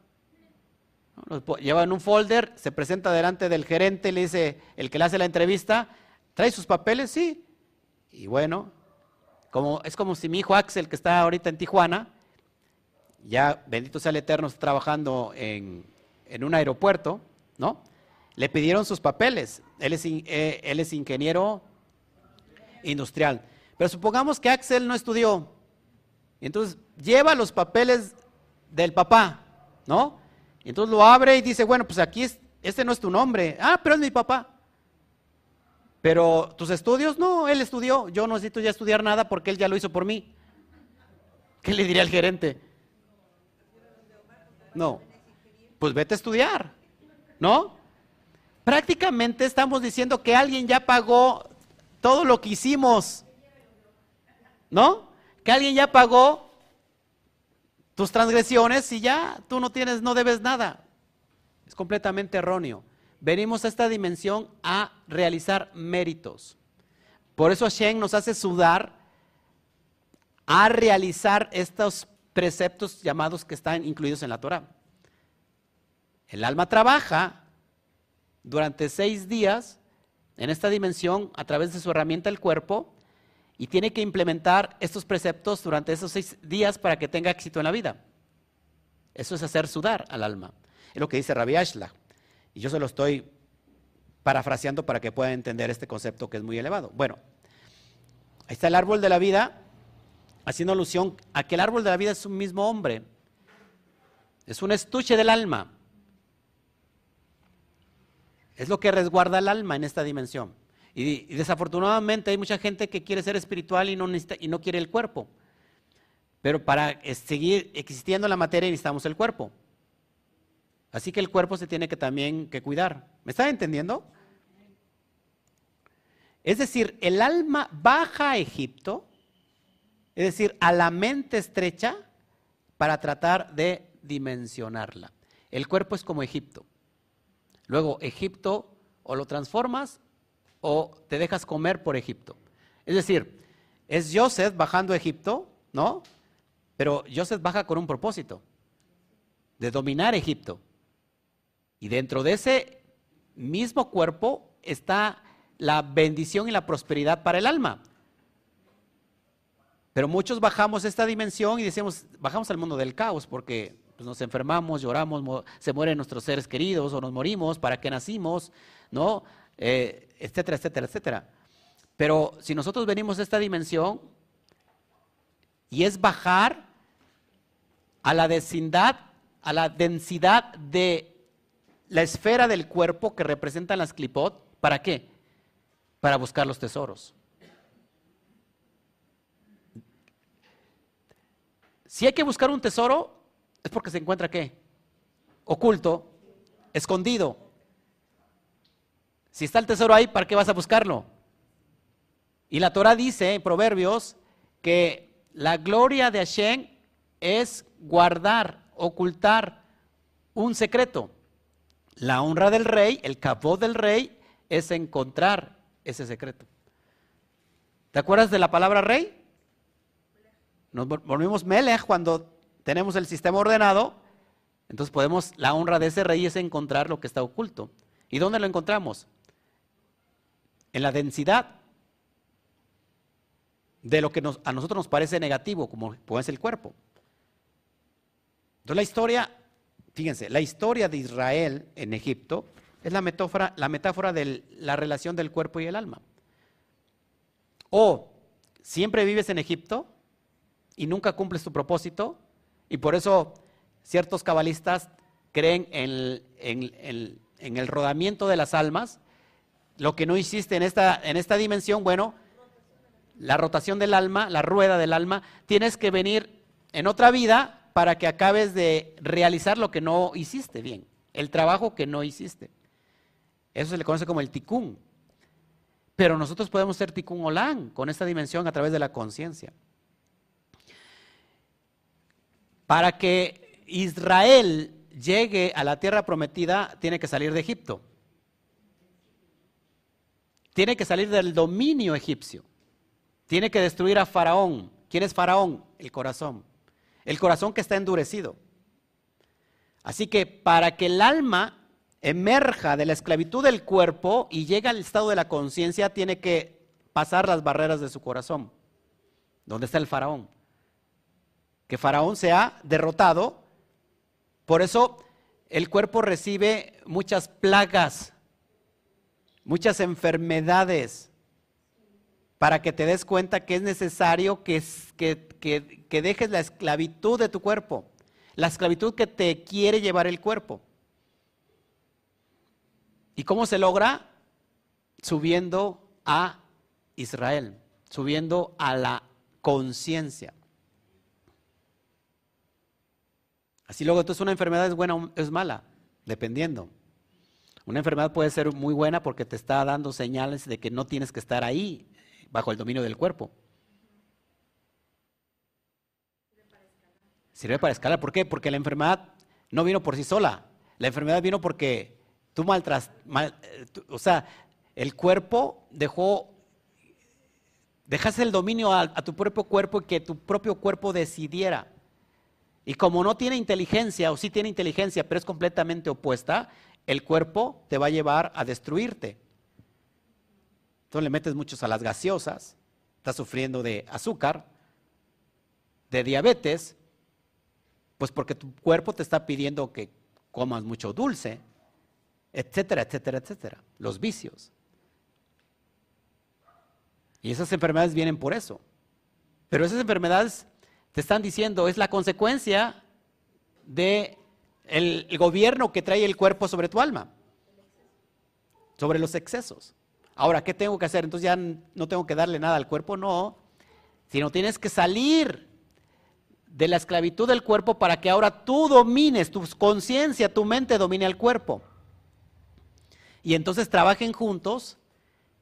Los lleva en un folder, se presenta delante del gerente, le dice, el que le hace la entrevista, ¿trae sus papeles? Sí. Y bueno, como, es como si mi hijo Axel, que está ahorita en Tijuana, ya bendito sea el Eterno, está trabajando en, un aeropuerto, ¿no? Le pidieron sus papeles. Él es, eh, él es ingeniero industrial. Pero supongamos que Axel no estudió. Y entonces lleva los papeles del papá, ¿no? Y entonces lo abre y dice, bueno, pues aquí es, este no es tu nombre. Ah, pero es mi papá. Pero tus estudios, no, él estudió. Yo no necesito ya estudiar nada porque él ya lo hizo por mí. ¿Qué le diría al gerente? No, pues vete a estudiar, ¿no? Prácticamente estamos diciendo que alguien ya pagó todo lo que hicimos, ¿no? Que alguien ya pagó tus transgresiones y ya tú no tienes, no debes nada. Es completamente erróneo. Venimos a esta dimensión a realizar méritos. Por eso Hashem nos hace sudar a realizar estos preceptos llamados que están incluidos en la Torah. El alma trabaja durante seis días en esta dimensión a través de su herramienta el cuerpo y tiene que implementar estos preceptos durante esos seis días para que tenga éxito en la vida. Eso es hacer sudar al alma. Es lo que dice Rabbi Ashla. Y yo se lo estoy parafraseando para que puedan entender este concepto que es muy elevado. Bueno, ahí está el árbol de la vida, haciendo alusión a que el árbol de la vida es un mismo hombre. Es un estuche del alma. Es lo que resguarda el alma en esta dimensión. Y, desafortunadamente hay mucha gente que quiere ser espiritual y no, y no quiere el cuerpo. Pero para seguir existiendo la materia necesitamos el cuerpo. Así que el cuerpo se tiene que también que cuidar. ¿Me están entendiendo? Es decir, el alma baja a Egipto, es decir, a la mente estrecha, para tratar de dimensionarla. El cuerpo es como Egipto. Luego, Egipto o lo transformas o te dejas comer por Egipto. Es decir, es Joseph bajando a Egipto, ¿no? Pero Joseph baja con un propósito, de dominar Egipto. Y dentro de ese mismo cuerpo está la bendición y la prosperidad para el alma. Pero muchos bajamos esta dimensión y decimos, bajamos al mundo del caos porque pues, nos enfermamos, lloramos, se mueren nuestros seres queridos o nos morimos, ¿para qué nacimos? ¿No? Eh, etcétera, etcétera, etcétera. Pero si nosotros venimos a esta dimensión y es bajar a la densidad, a la densidad de la esfera del cuerpo que representan las clipot, ¿para qué? Para buscar los tesoros. Si hay que buscar un tesoro, es porque se encuentra qué? Oculto, escondido. Si está el tesoro ahí, ¿para qué vas a buscarlo? Y la Torah dice en Proverbios que la gloria de Hashem es guardar, ocultar un secreto. La honra del rey, el capó del rey, es encontrar ese secreto. ¿Te acuerdas de la palabra rey? Nos volvimos melech cuando tenemos el sistema ordenado. Entonces podemos, la honra de ese rey es encontrar lo que está oculto. ¿Y dónde lo encontramos? En la densidad de lo que a nosotros nos parece negativo, como puede ser el cuerpo. Entonces la historia, fíjense, la historia de Israel en Egipto es la metáfora, la metáfora de la relación del cuerpo y el alma. O siempre vives en Egipto y nunca cumples tu propósito, y por eso ciertos cabalistas creen en el rodamiento de las almas lo que no hiciste en esta, en esta dimensión, bueno, la rotación del alma, la rueda del alma, tienes que venir en otra vida para que acabes de realizar lo que no hiciste bien, el trabajo que no hiciste. Eso se le conoce como el ticún. Pero nosotros podemos ser ticún olán con esta dimensión a través de la conciencia. Para que Israel llegue a la tierra prometida, tiene que salir de Egipto. Tiene que salir del dominio egipcio. Tiene que destruir a Faraón. ¿Quién es Faraón? El corazón. El corazón que está endurecido. Así que para que el alma emerja de la esclavitud del cuerpo y llegue al estado de la conciencia, tiene que pasar las barreras de su corazón. ¿Dónde está el faraón? Que faraón se ha derrotado. Por eso el cuerpo recibe muchas plagas, muchas enfermedades, para que te des cuenta que es necesario que, que, que dejes la esclavitud de tu cuerpo, la esclavitud que te quiere llevar el cuerpo. ¿Y cómo se logra? Subiendo a Israel, subiendo a la conciencia. Así luego, entonces una enfermedad es buena o es mala, dependiendo. Una enfermedad puede ser muy buena porque te está dando señales de que no tienes que estar ahí, bajo el dominio del cuerpo. Sirve para escalar. ¿Por qué? Porque la enfermedad no vino por sí sola. La enfermedad vino porque Tú maltras, eh, o sea, el cuerpo dejó, dejaste el dominio a, a tu propio cuerpo y que tu propio cuerpo decidiera. Y como no tiene inteligencia, o sí tiene inteligencia, pero es completamente opuesta, el cuerpo te va a llevar a destruirte. Entonces le metes muchos a las gaseosas, estás sufriendo de azúcar, de diabetes, pues porque tu cuerpo te está pidiendo que comas mucho dulce etcétera, etcétera, etcétera. Los vicios. Y esas enfermedades vienen por eso. Pero esas enfermedades te están diciendo es la consecuencia de el, gobierno que trae el cuerpo sobre tu alma, sobre los excesos. Ahora, ¿qué tengo que hacer? Entonces ya no tengo que darle nada al cuerpo, no, sino tienes que salir de la esclavitud del cuerpo para que ahora tú domines, tu conciencia, tu mente domine al cuerpo y entonces trabajen juntos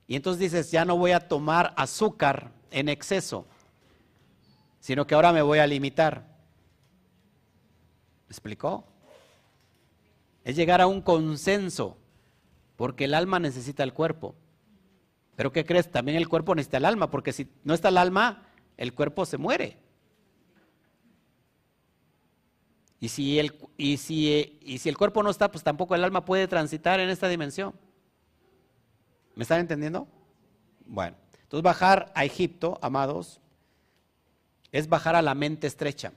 y entonces dices, ya no voy a tomar azúcar en exceso, sino que ahora me voy a limitar. ¿Me explicó? Es llegar a un consenso, porque el alma necesita el cuerpo. Pero ¿qué crees? También el cuerpo necesita el alma, porque si no está el alma, el cuerpo se muere. Y si, el, y, si, y si el cuerpo no está, pues tampoco el alma puede transitar en esta dimensión. ¿Me están entendiendo? Bueno, entonces bajar a Egipto, amados, es bajar a la mente estrecha.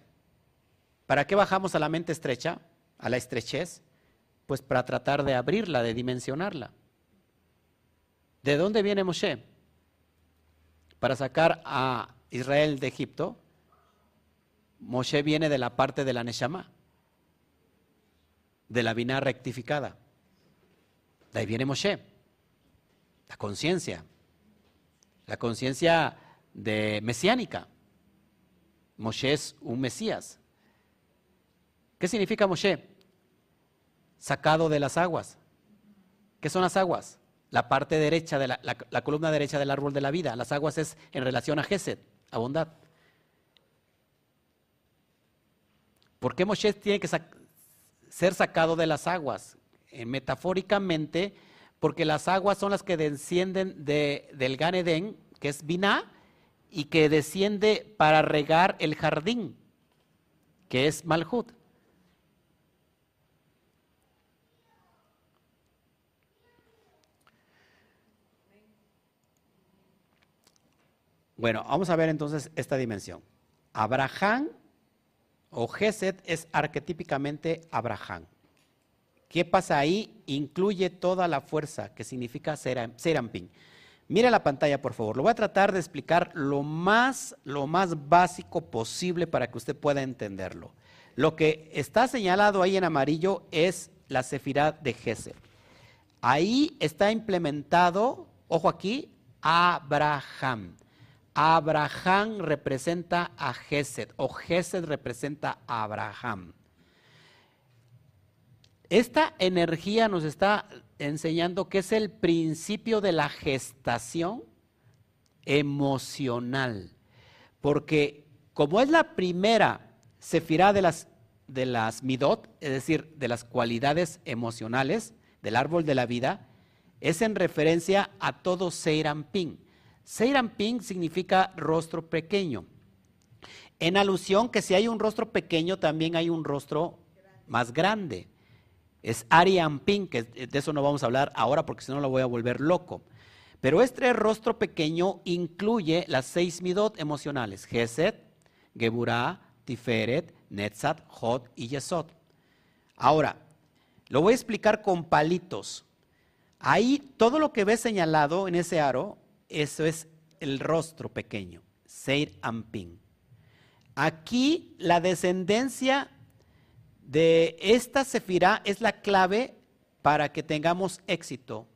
¿Para qué bajamos a la mente estrecha? A la estrechez. Pues para tratar de abrirla, de dimensionarla. ¿De dónde viene Moshe? Para sacar a Israel de Egipto, Moshe viene de la parte de la Neshama, de la vina rectificada. De ahí viene Moshe, la conciencia, la conciencia de mesiánica. Moshe es un Mesías. ¿Qué significa Moshe? Sacado de las aguas. ¿Qué son las aguas? La parte derecha de la, la columna derecha del árbol de la vida. Las aguas es en relación a Gesed, a bondad. ¿Por qué Moshe tiene que ser sacado de las aguas? Eh, metafóricamente, porque las aguas son las que descienden del Gan Eden, que es Binah, y que desciende para regar el jardín, que es Malhut. Bueno, vamos a ver entonces esta dimensión. Abraham o Gesed es arquetípicamente Abraham. ¿Qué pasa ahí? Incluye toda la fuerza, que significa Serampin. Mira la pantalla, por favor. Lo voy a tratar de explicar lo más, lo más básico posible para que usted pueda entenderlo. Lo que está señalado ahí en amarillo es la Sefirá de Gesed. Ahí está implementado, ojo aquí, Abraham. Abraham representa a Gesed o Gesed representa a Abraham. Esta energía nos está enseñando que es el principio de la gestación emocional, porque como es la primera sefirá de las, de las midot, es decir, de las cualidades emocionales del árbol de la vida, es en referencia a todo Seirampin. Seirampin significa rostro pequeño, en alusión que si hay un rostro pequeño, también hay un rostro más grande. Es Ariampin, que de eso no vamos a hablar ahora porque si no lo voy a volver loco. Pero este rostro pequeño incluye las seis midot emocionales, Geset, Geburah, Tiferet, Netzat, Hod y Yesod. Ahora, lo voy a explicar con palitos. Ahí todo lo que ves señalado en ese aro, eso es el rostro pequeño, Seir Ampin. Aquí la descendencia de esta sefirá es la clave para que tengamos éxito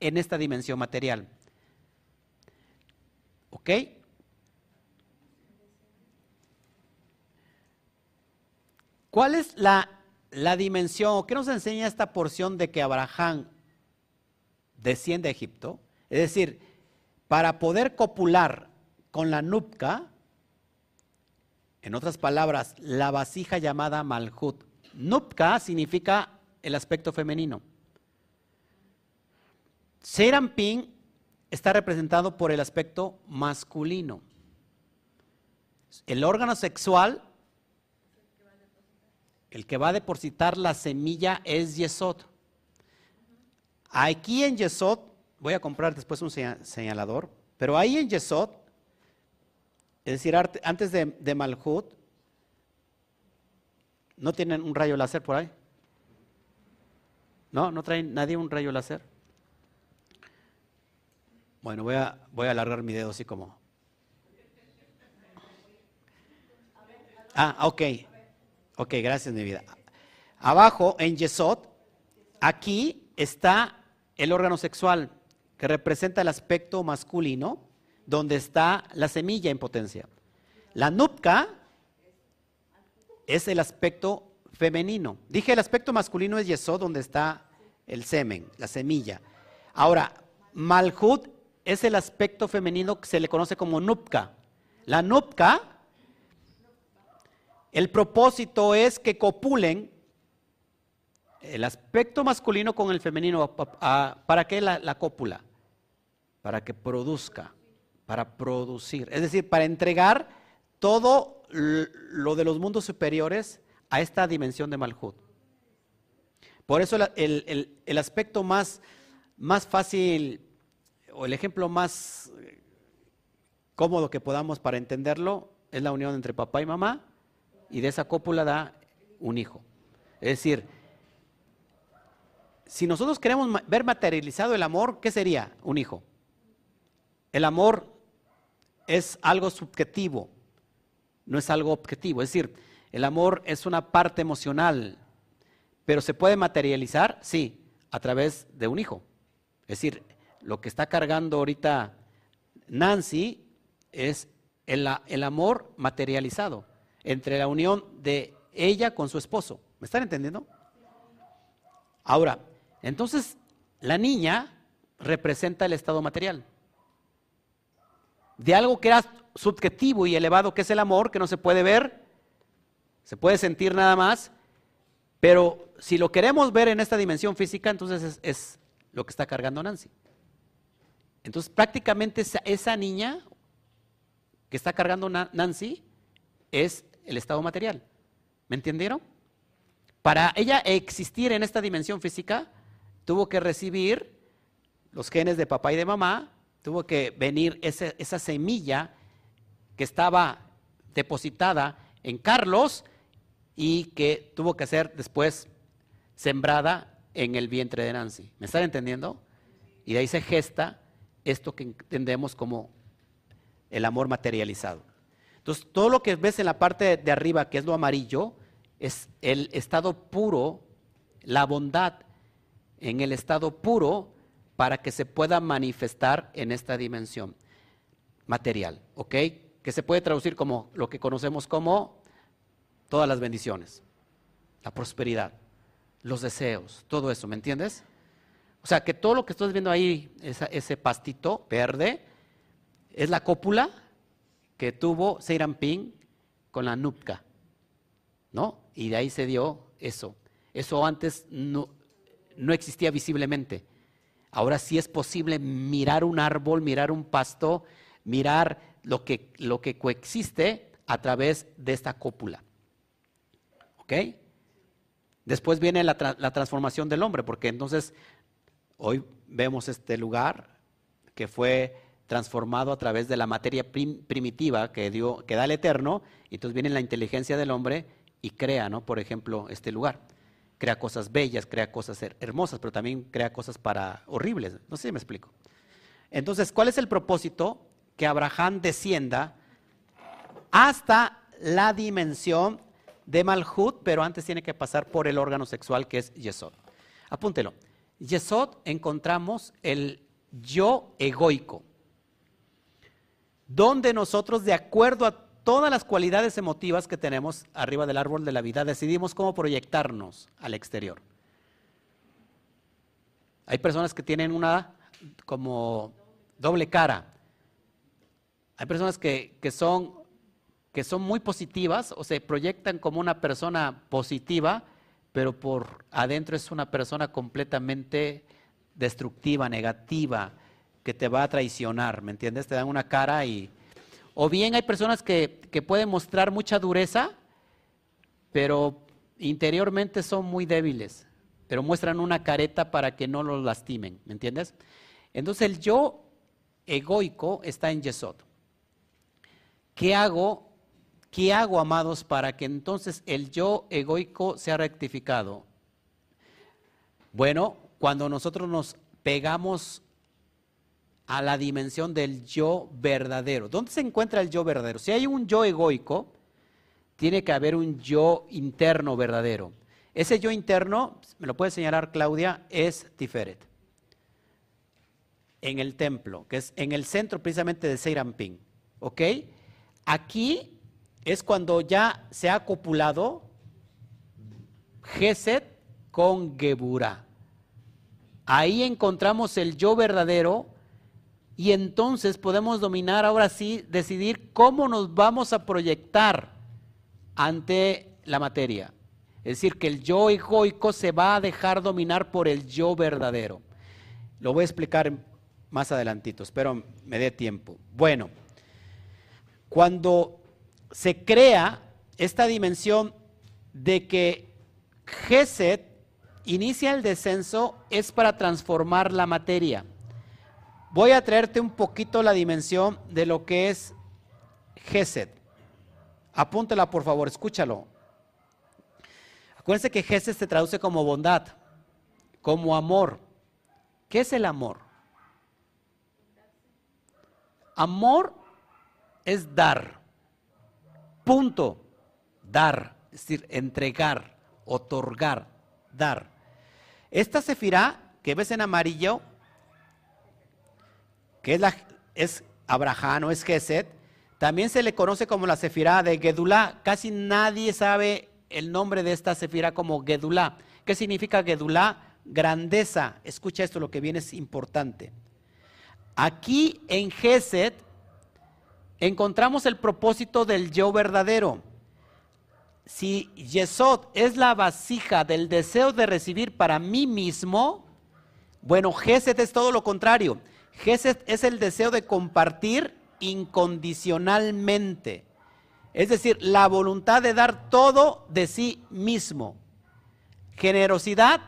en esta dimensión material. ¿Ok? ¿Cuál es la, la dimensión? ¿Qué nos enseña esta porción de que Abraham desciende a Egipto? Es decir, para poder copular con la nupca, en otras palabras, la vasija llamada Malhut. Nupka significa el aspecto femenino. Serampin está representado por el aspecto masculino. El órgano sexual, el que va a depositar la semilla es Yesod. Aquí en Yesod, voy a comprar después un señalador, pero ahí en Yesod es decir, antes de, de Malhut, ¿no tienen un rayo láser por ahí? ¿No? ¿No traen nadie un rayo láser? Bueno, voy a, voy a alargar mi dedo así como. Ah, ok. Ok, gracias, mi vida. Abajo, en Yesod, aquí está el órgano sexual que representa el aspecto masculino donde está la semilla en potencia. La nupka es el aspecto femenino. Dije el aspecto masculino es yesod, donde está el semen, la semilla. Ahora, malhut es el aspecto femenino que se le conoce como nupka. La nupka, el propósito es que copulen el aspecto masculino con el femenino. ¿Para qué la, la cópula? Para que produzca para producir, es decir, para entregar todo lo de los mundos superiores a esta dimensión de Malhut. Por eso el, aspecto más, más fácil o el ejemplo más cómodo que podamos para entenderlo es la unión entre papá y mamá y de esa cópula da un hijo. Es decir, si nosotros queremos ver materializado el amor, ¿qué sería un hijo? El amor es algo subjetivo, no es algo objetivo. Es decir, el amor es una parte emocional, pero se puede materializar, sí, a través de un hijo. Es decir, lo que está cargando ahorita Nancy es el, el amor materializado entre la unión de ella con su esposo. ¿Me están entendiendo? Ahora, entonces la niña representa el estado material de algo que era subjetivo y elevado, que es el amor, que no se puede ver, se puede sentir nada más, pero si lo queremos ver en esta dimensión física, entonces es, lo que está cargando Nancy. Entonces prácticamente esa, niña que está cargando Nancy es el estado material. ¿Me entendieron? Para ella existir en esta dimensión física, tuvo que recibir los genes de papá y de mamá, tuvo que venir esa semilla que estaba depositada en Carlos y que tuvo que ser después sembrada en el vientre de Nancy. ¿Me están entendiendo? Y de ahí se gesta esto que entendemos como el amor materializado. Entonces, todo lo que ves en la parte de arriba, que es lo amarillo, es el estado puro, la bondad en el estado puro para que se pueda manifestar en esta dimensión. material, ¿ok? Que se puede traducir como lo que conocemos como todas las bendiciones, la prosperidad, los deseos, todo eso, ¿me entiendes? O sea, que todo lo que estás viendo ahí, ese pastito verde, es la cópula que tuvo Ping con la Nupka, ¿no? Y de ahí se dio eso. Eso antes no existía visiblemente. Ahora sí es posible mirar un árbol, mirar un pasto, mirar lo que, lo que coexiste a través de esta cópula. ¿Ok? Después viene la, transformación del hombre, porque entonces hoy vemos este lugar que fue transformado a través de la materia primitiva que, dio, que da el Eterno, y entonces viene la inteligencia del hombre y crea, ¿no? Por ejemplo, este lugar crea cosas bellas, crea cosas hermosas, pero también crea cosas para horribles. No sé si me explico. Entonces, ¿cuál es el propósito? Que Abraham descienda hasta la dimensión de Malhut, pero antes tiene que pasar por el órgano sexual que es Yesod. Apúntelo. Yesod encontramos el yo egoico, donde nosotros, de acuerdo a todas las cualidades emotivas que tenemos arriba del árbol de la vida, decidimos cómo proyectarnos al exterior. Hay personas que tienen una como doble cara. Hay personas que, son, que son muy positivas o se proyectan como una persona positiva, pero por adentro es una persona completamente destructiva, negativa, que te va a traicionar, ¿me entiendes? Te dan una cara y o bien hay personas que, pueden mostrar mucha dureza, pero interiormente son muy débiles, pero muestran una careta para que no los lastimen, ¿me entiendes? Entonces el yo egoico está en Yesod. ¿Qué hago? ¿Qué hago, amados, para que entonces el yo egoico sea rectificado? Bueno, cuando nosotros nos pegamos a la dimensión del yo verdadero. ¿Dónde se encuentra el yo verdadero? Si hay un yo egoico, tiene que haber un yo interno verdadero. Ese yo interno, me lo puede señalar Claudia, es Tiferet. En el templo, que es en el centro precisamente de Seiramping. ¿Ok? Aquí es cuando ya se ha copulado Geset con Gebura. Ahí encontramos el yo verdadero y entonces podemos dominar ahora sí, decidir cómo nos vamos a proyectar ante la materia. Es decir, que el yo egoico se va a dejar dominar por el yo verdadero. Lo voy a explicar más adelantito, espero me dé tiempo. Bueno, cuando se crea esta dimensión de que Geset inicia el descenso es para transformar la materia voy a traerte un poquito la dimensión de lo que es Gesed. Apúntela por favor, escúchalo. Acuérdense que Gesed se traduce como bondad, como amor. ¿Qué es el amor? Amor es dar. Punto. Dar. Es decir, entregar, otorgar, dar. Esta sefirá que ves en amarillo que es, es Abraham o es Geset, también se le conoce como la Sefirá de Gedulá. Casi nadie sabe el nombre de esta Sefirá como Gedulá. ¿Qué significa Gedulá? Grandeza. Escucha esto, lo que viene es importante. Aquí en Geset encontramos el propósito del yo verdadero. Si Yesod es la vasija del deseo de recibir para mí mismo, bueno, Geset es todo lo contrario. Gesed es el deseo de compartir incondicionalmente. Es decir, la voluntad de dar todo de sí mismo. Generosidad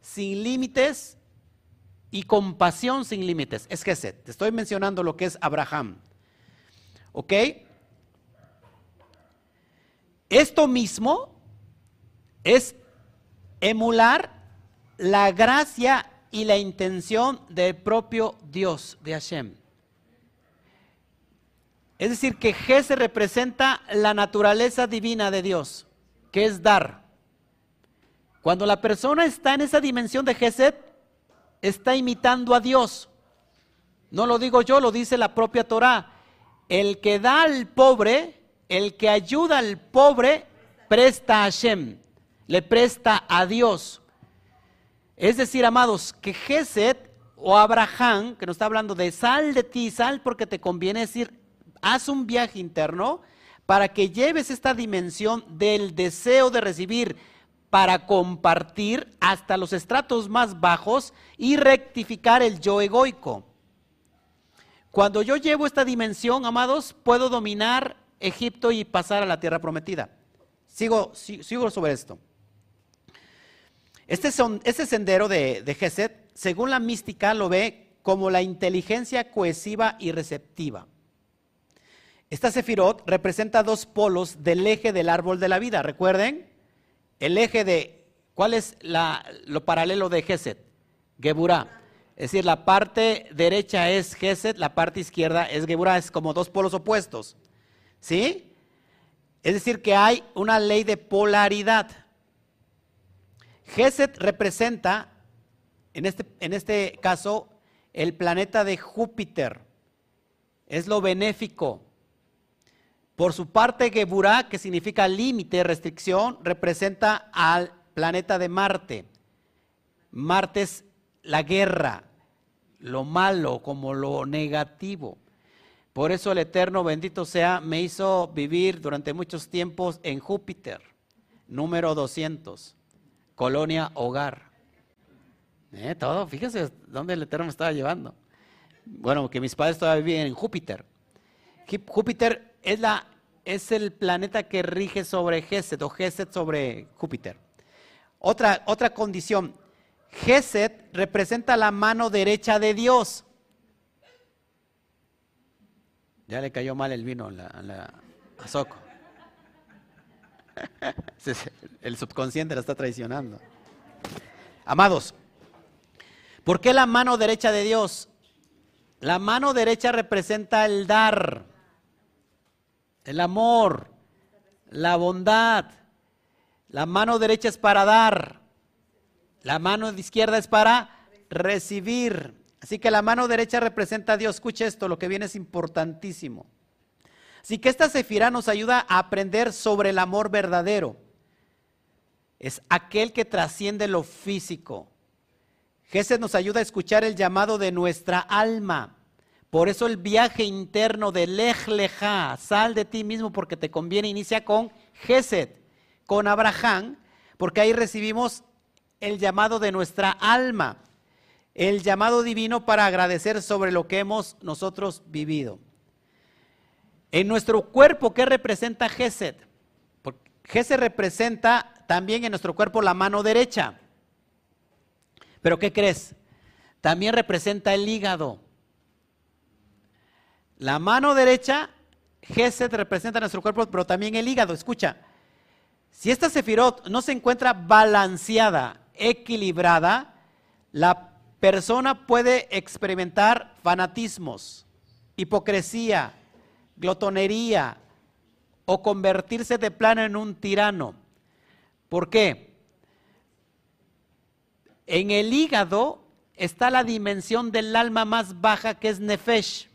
sin límites y compasión sin límites. Es Gesed. Te estoy mencionando lo que es Abraham. ¿Ok? Esto mismo es emular la gracia y la intención del propio Dios de Hashem. Es decir, que Gesed representa la naturaleza divina de Dios, que es dar. Cuando la persona está en esa dimensión de Gesed, está imitando a Dios. No lo digo yo, lo dice la propia Torah. el que da al pobre, el que ayuda al pobre, presta a Hashem, le presta a Dios. Es decir, amados, que Gesed o Abraham, que nos está hablando de sal de ti, sal porque te conviene, decir, haz un viaje interno para que lleves esta dimensión del deseo de recibir para compartir hasta los estratos más bajos y rectificar el yo egoico. Cuando yo llevo esta dimensión, amados, puedo dominar Egipto y pasar a la tierra prometida. Sigo, sigo sobre esto. Este, este sendero de, de Geset, según la mística, lo ve como la inteligencia cohesiva y receptiva. Esta sefirot representa dos polos del eje del árbol de la vida. Recuerden, el eje de, ¿cuál es lo paralelo de Geset? Geburah. Es decir, la parte derecha es Geset, la parte izquierda es Geburah, es como dos polos opuestos. ¿Sí? Es decir, que hay una ley de polaridad. Geset representa, en este, en este caso, el planeta de Júpiter. Es lo benéfico. Por su parte, Geburah, que significa límite, restricción, representa al planeta de Marte. Marte es la guerra, lo malo como lo negativo. Por eso el Eterno, bendito sea, me hizo vivir durante muchos tiempos en Júpiter, número 200, colonia hogar. Eh, todo, fíjese dónde el Eterno me estaba llevando. Bueno, que mis padres todavía vivían en Júpiter. Júpiter es, la, es el planeta que rige sobre Geset o Geset sobre Júpiter. Otra, otra condición, Geset representa la mano derecha de Dios. Ya le cayó mal el vino a, la, a, Soco. El subconsciente la está traicionando. Amados, ¿por qué la mano derecha de Dios? La mano derecha representa el dar el amor, la bondad. La mano derecha es para dar, la mano izquierda es para recibir. Así que la mano derecha representa a Dios. Escuche esto, lo que viene es importantísimo. Así que esta sefirá nos ayuda a aprender sobre el amor verdadero. Es aquel que trasciende lo físico. Jesús nos ayuda a escuchar el llamado de nuestra alma. Por eso el viaje interno de Lej Leja, sal de ti mismo porque te conviene, inicia con Gesed, con Abraham, porque ahí recibimos el llamado de nuestra alma, el llamado divino para agradecer sobre lo que hemos nosotros vivido. En nuestro cuerpo, ¿qué representa Gesed? Gesed representa también en nuestro cuerpo la mano derecha. Pero ¿qué crees? También representa el hígado. La mano derecha, Gesed representa nuestro cuerpo, pero también el hígado. Escucha, si esta sefirot no se encuentra balanceada, equilibrada, la persona puede experimentar fanatismos, hipocresía, glotonería o convertirse de plano en un tirano. ¿Por qué? En el hígado está la dimensión del alma más baja que es Nefesh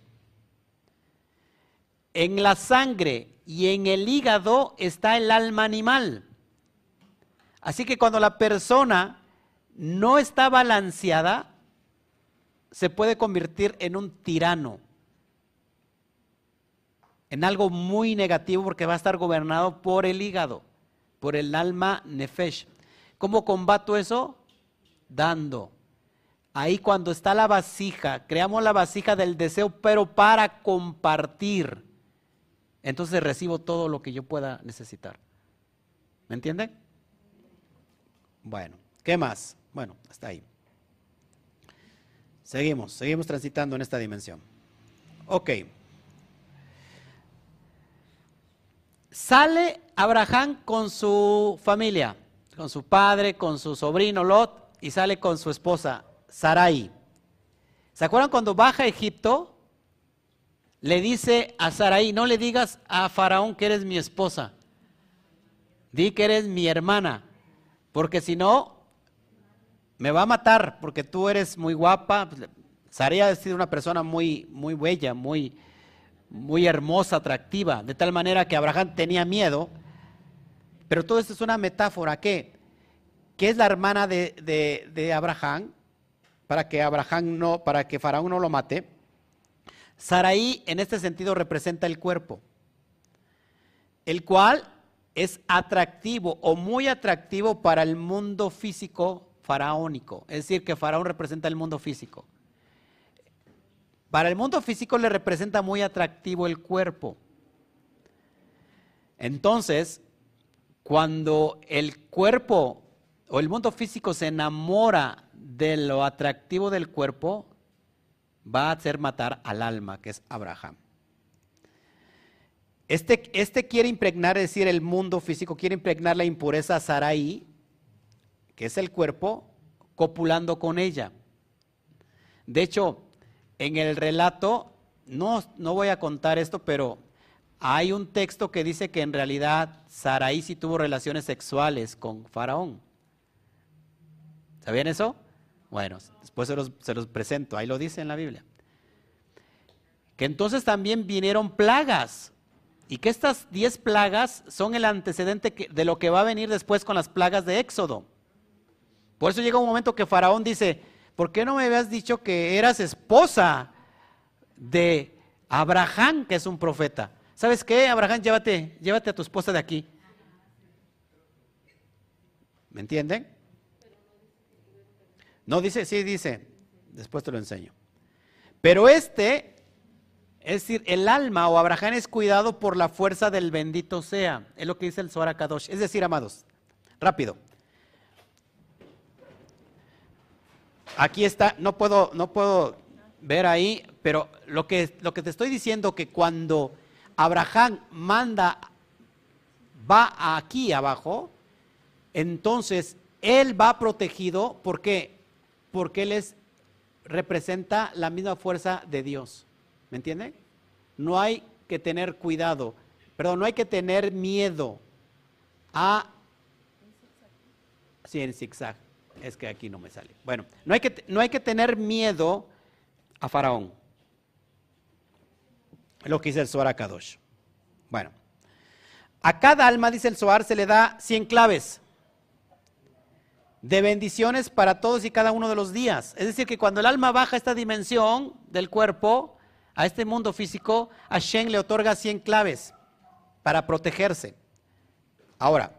en la sangre y en el hígado está el alma animal. Así que cuando la persona no está balanceada, se puede convertir en un tirano, en algo muy negativo porque va a estar gobernado por el hígado, por el alma nefesh. ¿Cómo combato eso? Dando. Ahí cuando está la vasija, creamos la vasija del deseo, pero para compartir entonces recibo todo lo que yo pueda necesitar. ¿Me entienden? Bueno, ¿qué más? Bueno, hasta ahí. Seguimos, seguimos transitando en esta dimensión. Ok. Sale Abraham con su familia, con su padre, con su sobrino Lot y sale con su esposa Sarai. ¿Se acuerdan cuando baja a Egipto? le dice a Saraí, no le digas a Faraón que eres mi esposa, di que eres mi hermana, porque si no, me va a matar, porque tú eres muy guapa. Sarai ha sido una persona muy, muy bella, muy, muy hermosa, atractiva, de tal manera que Abraham tenía miedo. Pero todo esto es una metáfora que, que es la hermana de, de, Abraham, para que Abraham no, para que Faraón no lo mate. Saraí en este sentido representa el cuerpo, el cual es atractivo o muy atractivo para el mundo físico faraónico. Es decir, que Faraón representa el mundo físico. Para el mundo físico le representa muy atractivo el cuerpo. Entonces, cuando el cuerpo o el mundo físico se enamora de lo atractivo del cuerpo, va a hacer matar al alma, que es Abraham. Este, este quiere impregnar, es decir, el mundo físico quiere impregnar la impureza a Sarai, que es el cuerpo, copulando con ella. De hecho, en el relato, no, no voy a contar esto, pero hay un texto que dice que en realidad Saraí sí tuvo relaciones sexuales con Faraón. ¿Sabían eso? Bueno, después se los, se los, presento, ahí lo dice en la Biblia. Que entonces también vinieron plagas y que estas diez plagas son el antecedente de lo que va a venir después con las plagas de Éxodo. Por eso llega un momento que Faraón dice, ¿por qué no me habías dicho que eras esposa de Abraham, que es un profeta? ¿Sabes qué, Abraham? Llévate, llévate a tu esposa de aquí. ¿Me entienden? No dice, sí dice, después te lo enseño. Pero este, es decir, el alma o Abraham es cuidado por la fuerza del bendito sea. Es lo que dice el Zohar Kadosh. Es decir, amados, rápido. Aquí está, no puedo, no puedo ver ahí, pero lo que, lo que te estoy diciendo que cuando Abraham manda, va aquí abajo, entonces él va protegido, ¿por qué? Porque él es, representa la misma fuerza de Dios. ¿Me entienden? No hay que tener cuidado, perdón, no hay que tener miedo a... Sí, en zigzag es que aquí no me sale. Bueno, no hay que, no hay que tener miedo a Faraón. Lo que dice el Zohar Kadosh. Bueno, a cada alma, dice el Zohar, se le da 100 claves de bendiciones para todos y cada uno de los días. Es decir, que cuando el alma baja a esta dimensión del cuerpo, a este mundo físico, a Shen le otorga 100 claves para protegerse. Ahora,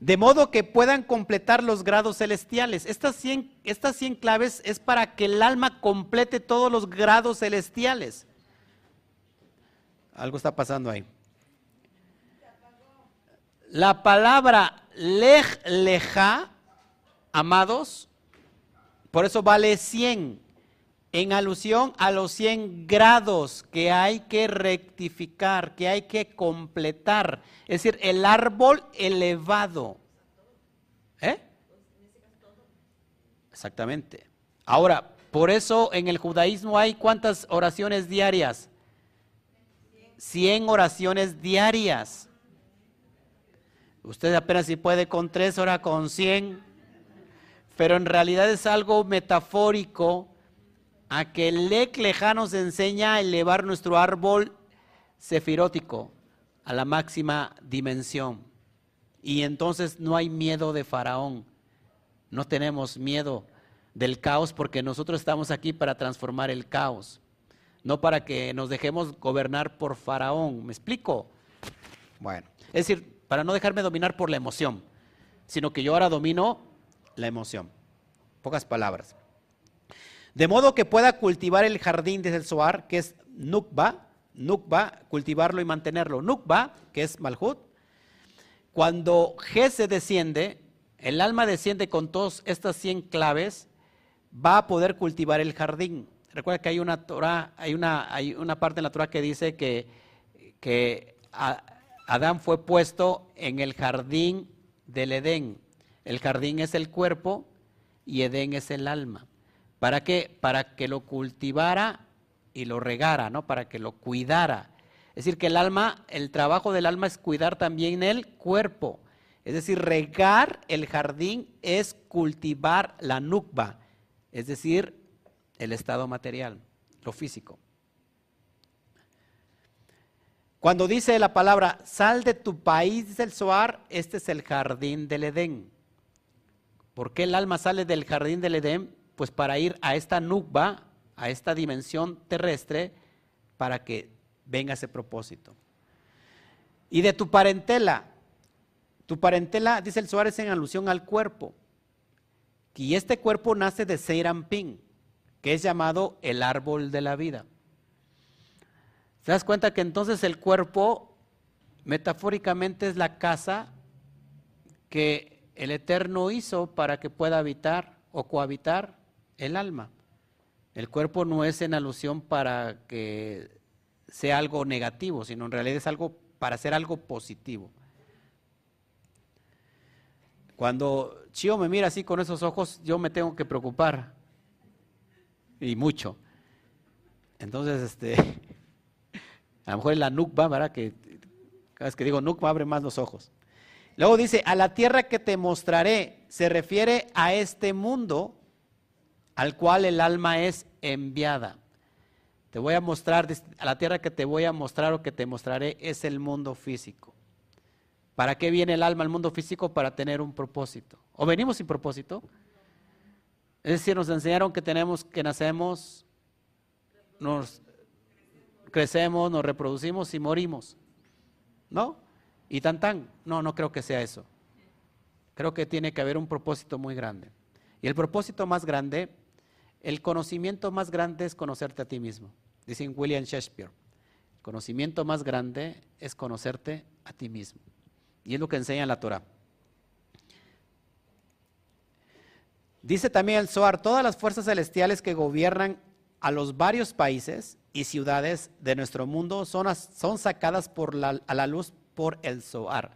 de modo que puedan completar los grados celestiales. Estas 100, estas 100 claves es para que el alma complete todos los grados celestiales. Algo está pasando ahí. La palabra lej leja, amados, por eso vale 100, en alusión a los 100 grados que hay que rectificar, que hay que completar. Es decir, el árbol elevado. ¿Eh? Exactamente. Ahora, por eso en el judaísmo hay cuántas oraciones diarias? 100 oraciones diarias. Usted apenas si puede con tres, horas con 100. Pero en realidad es algo metafórico a que el Lec nos enseña a elevar nuestro árbol sefirótico a la máxima dimensión. Y entonces no hay miedo de Faraón. No tenemos miedo del caos porque nosotros estamos aquí para transformar el caos, no para que nos dejemos gobernar por Faraón. ¿Me explico? Bueno, es decir, para no dejarme dominar por la emoción, sino que yo ahora domino la emoción. Pocas palabras. De modo que pueda cultivar el jardín desde el Soar, que es Nukba, Nukba, cultivarlo y mantenerlo. Nukba, que es Malhut, cuando se desciende, el alma desciende con todas estas 100 claves, va a poder cultivar el jardín. Recuerda que hay una, hay una, hay una parte en la Torah que dice que, que Adán fue puesto en el jardín del Edén. El jardín es el cuerpo y Edén es el alma. ¿Para qué? Para que lo cultivara y lo regara, ¿no? Para que lo cuidara. Es decir, que el alma, el trabajo del alma es cuidar también el cuerpo. Es decir, regar el jardín es cultivar la nukba, es decir, el estado material, lo físico. Cuando dice la palabra, sal de tu país del Zoar, este es el jardín del Edén. ¿Por qué el alma sale del jardín del Edén? Pues para ir a esta nukba, a esta dimensión terrestre, para que venga ese propósito. Y de tu parentela, tu parentela, dice el Suárez en alusión al cuerpo. Y este cuerpo nace de Seirampin, que es llamado el árbol de la vida. ¿Te das cuenta que entonces el cuerpo metafóricamente es la casa que el Eterno hizo para que pueda habitar o cohabitar el alma? El cuerpo no es en alusión para que sea algo negativo, sino en realidad es algo para hacer algo positivo. Cuando Chio me mira así con esos ojos, yo me tengo que preocupar. Y mucho. Entonces, este, a lo mejor es la nukba, ¿verdad? Que cada vez que digo nukba abre más los ojos. Luego dice, a la tierra que te mostraré, se refiere a este mundo al cual el alma es enviada. Te voy a mostrar, a la tierra que te voy a mostrar o que te mostraré es el mundo físico. ¿Para qué viene el alma al mundo físico? Para tener un propósito. ¿O venimos sin propósito? Es decir, nos enseñaron que tenemos, que nacemos, nos crecemos, nos reproducimos y morimos. ¿No? Y tan tan, no, no creo que sea eso. Creo que tiene que haber un propósito muy grande. Y el propósito más grande, el conocimiento más grande es conocerte a ti mismo. Dice William Shakespeare. El conocimiento más grande es conocerte a ti mismo. Y es lo que enseña la Torah. Dice también el Zohar, todas las fuerzas celestiales que gobiernan a los varios países y ciudades de nuestro mundo son, sacadas a la luz por el Zohar.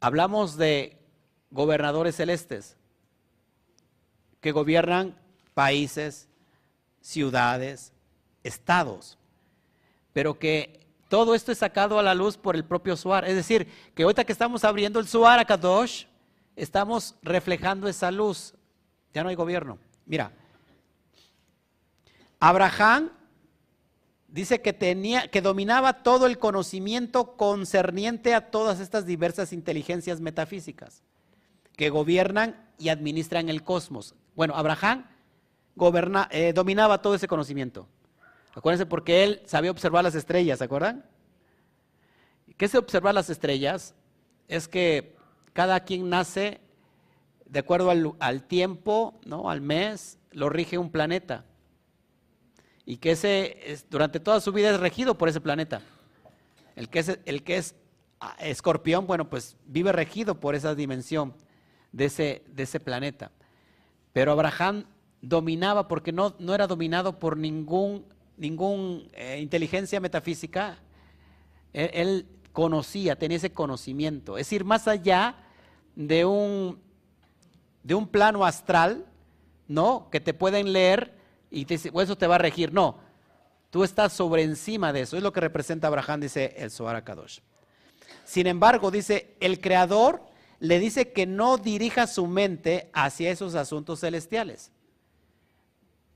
Hablamos de gobernadores celestes que gobiernan países, ciudades, estados, pero que todo esto es sacado a la luz por el propio Zohar. Es decir, que ahorita que estamos abriendo el Zohar a Kadosh, estamos reflejando esa luz. Ya no hay gobierno. Mira, Abraham dice que tenía que dominaba todo el conocimiento concerniente a todas estas diversas inteligencias metafísicas que gobiernan y administran el cosmos. Bueno, Abraham eh, dominaba todo ese conocimiento. Acuérdense porque él sabía observar las estrellas, ¿se acuerdan? ¿Qué es observar las estrellas? Es que cada quien nace de acuerdo al, al tiempo, ¿no? al mes, lo rige un planeta y que ese durante toda su vida es regido por ese planeta. El que es, el que es ah, escorpión, bueno, pues vive regido por esa dimensión de ese, de ese planeta. Pero Abraham dominaba, porque no, era dominado por ningún, ningún eh, inteligencia metafísica, él, conocía, tenía ese conocimiento. Es ir más allá de un, de un plano astral, ¿no? Que te pueden leer y eso te va a regir. No, tú estás sobre encima de eso. Es lo que representa Abraham, dice el Zohar Kadosh. Sin embargo, dice, el Creador le dice que no dirija su mente hacia esos asuntos celestiales.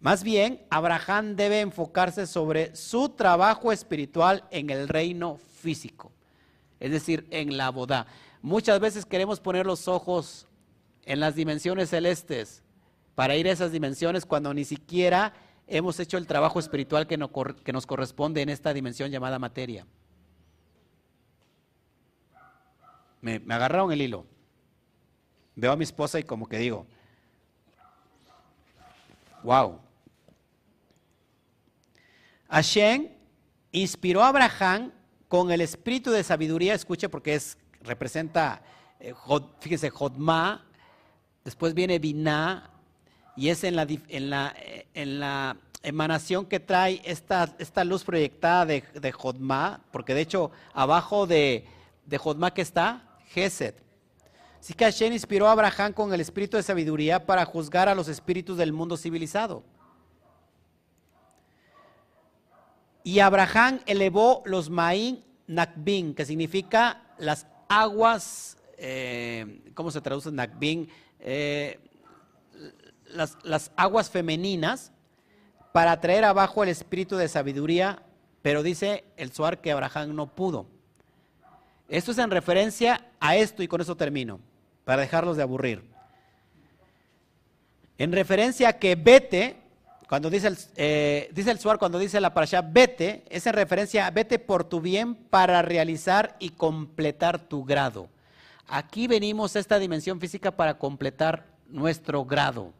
Más bien, Abraham debe enfocarse sobre su trabajo espiritual en el reino físico, es decir, en la boda. Muchas veces queremos poner los ojos en las dimensiones celestes, para ir a esas dimensiones cuando ni siquiera hemos hecho el trabajo espiritual que, nos corresponde en esta dimensión llamada materia. Me, me agarraron el hilo. Veo a mi esposa y como que digo, wow. Hashem inspiró a Abraham con el espíritu de sabiduría, escuche porque es, representa, eh, fíjense, Jodma, después viene Binah, y es en la, en la, en la emanación que trae esta, esta luz proyectada de, de Jodma, porque de hecho abajo de, de Jodma que está, Geset. Así que Hashem inspiró a Abraham con el espíritu de sabiduría para juzgar a los espíritus del mundo civilizado. Y Abraham elevó los Maín Nakbin, que significa las aguas, eh, ¿cómo se traduce Nakbin? Eh, las, aguas femeninas para traer abajo el espíritu de sabiduría pero dice el Suar que Abraham no pudo. Esto es en referencia a esto y con eso termino, para dejarlos de aburrir. En referencia a que vete, cuando dice el, eh, dice el Suar, cuando dice la parasha vete, es en referencia a vete por tu bien para realizar y completar tu grado. Aquí venimos a esta dimensión física para completar nuestro grado.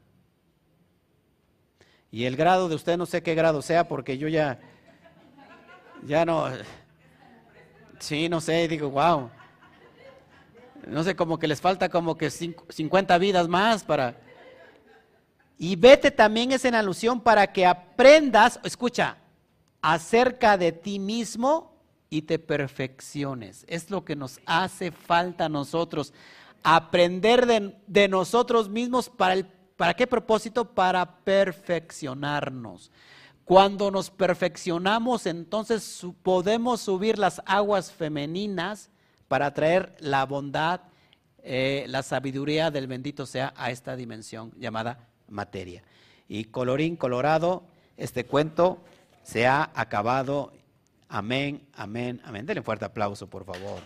Y el grado de usted no sé qué grado sea porque yo ya, ya no, sí, no sé, digo, wow. No sé, como que les falta como que 50 vidas más para... Y vete también es en alusión para que aprendas, escucha, acerca de ti mismo y te perfecciones. Es lo que nos hace falta a nosotros. Aprender de, nosotros mismos para el ¿Para qué propósito? Para perfeccionarnos. Cuando nos perfeccionamos, entonces podemos subir las aguas femeninas para traer la bondad, eh, la sabiduría del bendito sea a esta dimensión llamada materia. Y colorín colorado, este cuento se ha acabado. Amén, amén, amén. Denle un fuerte aplauso, por favor.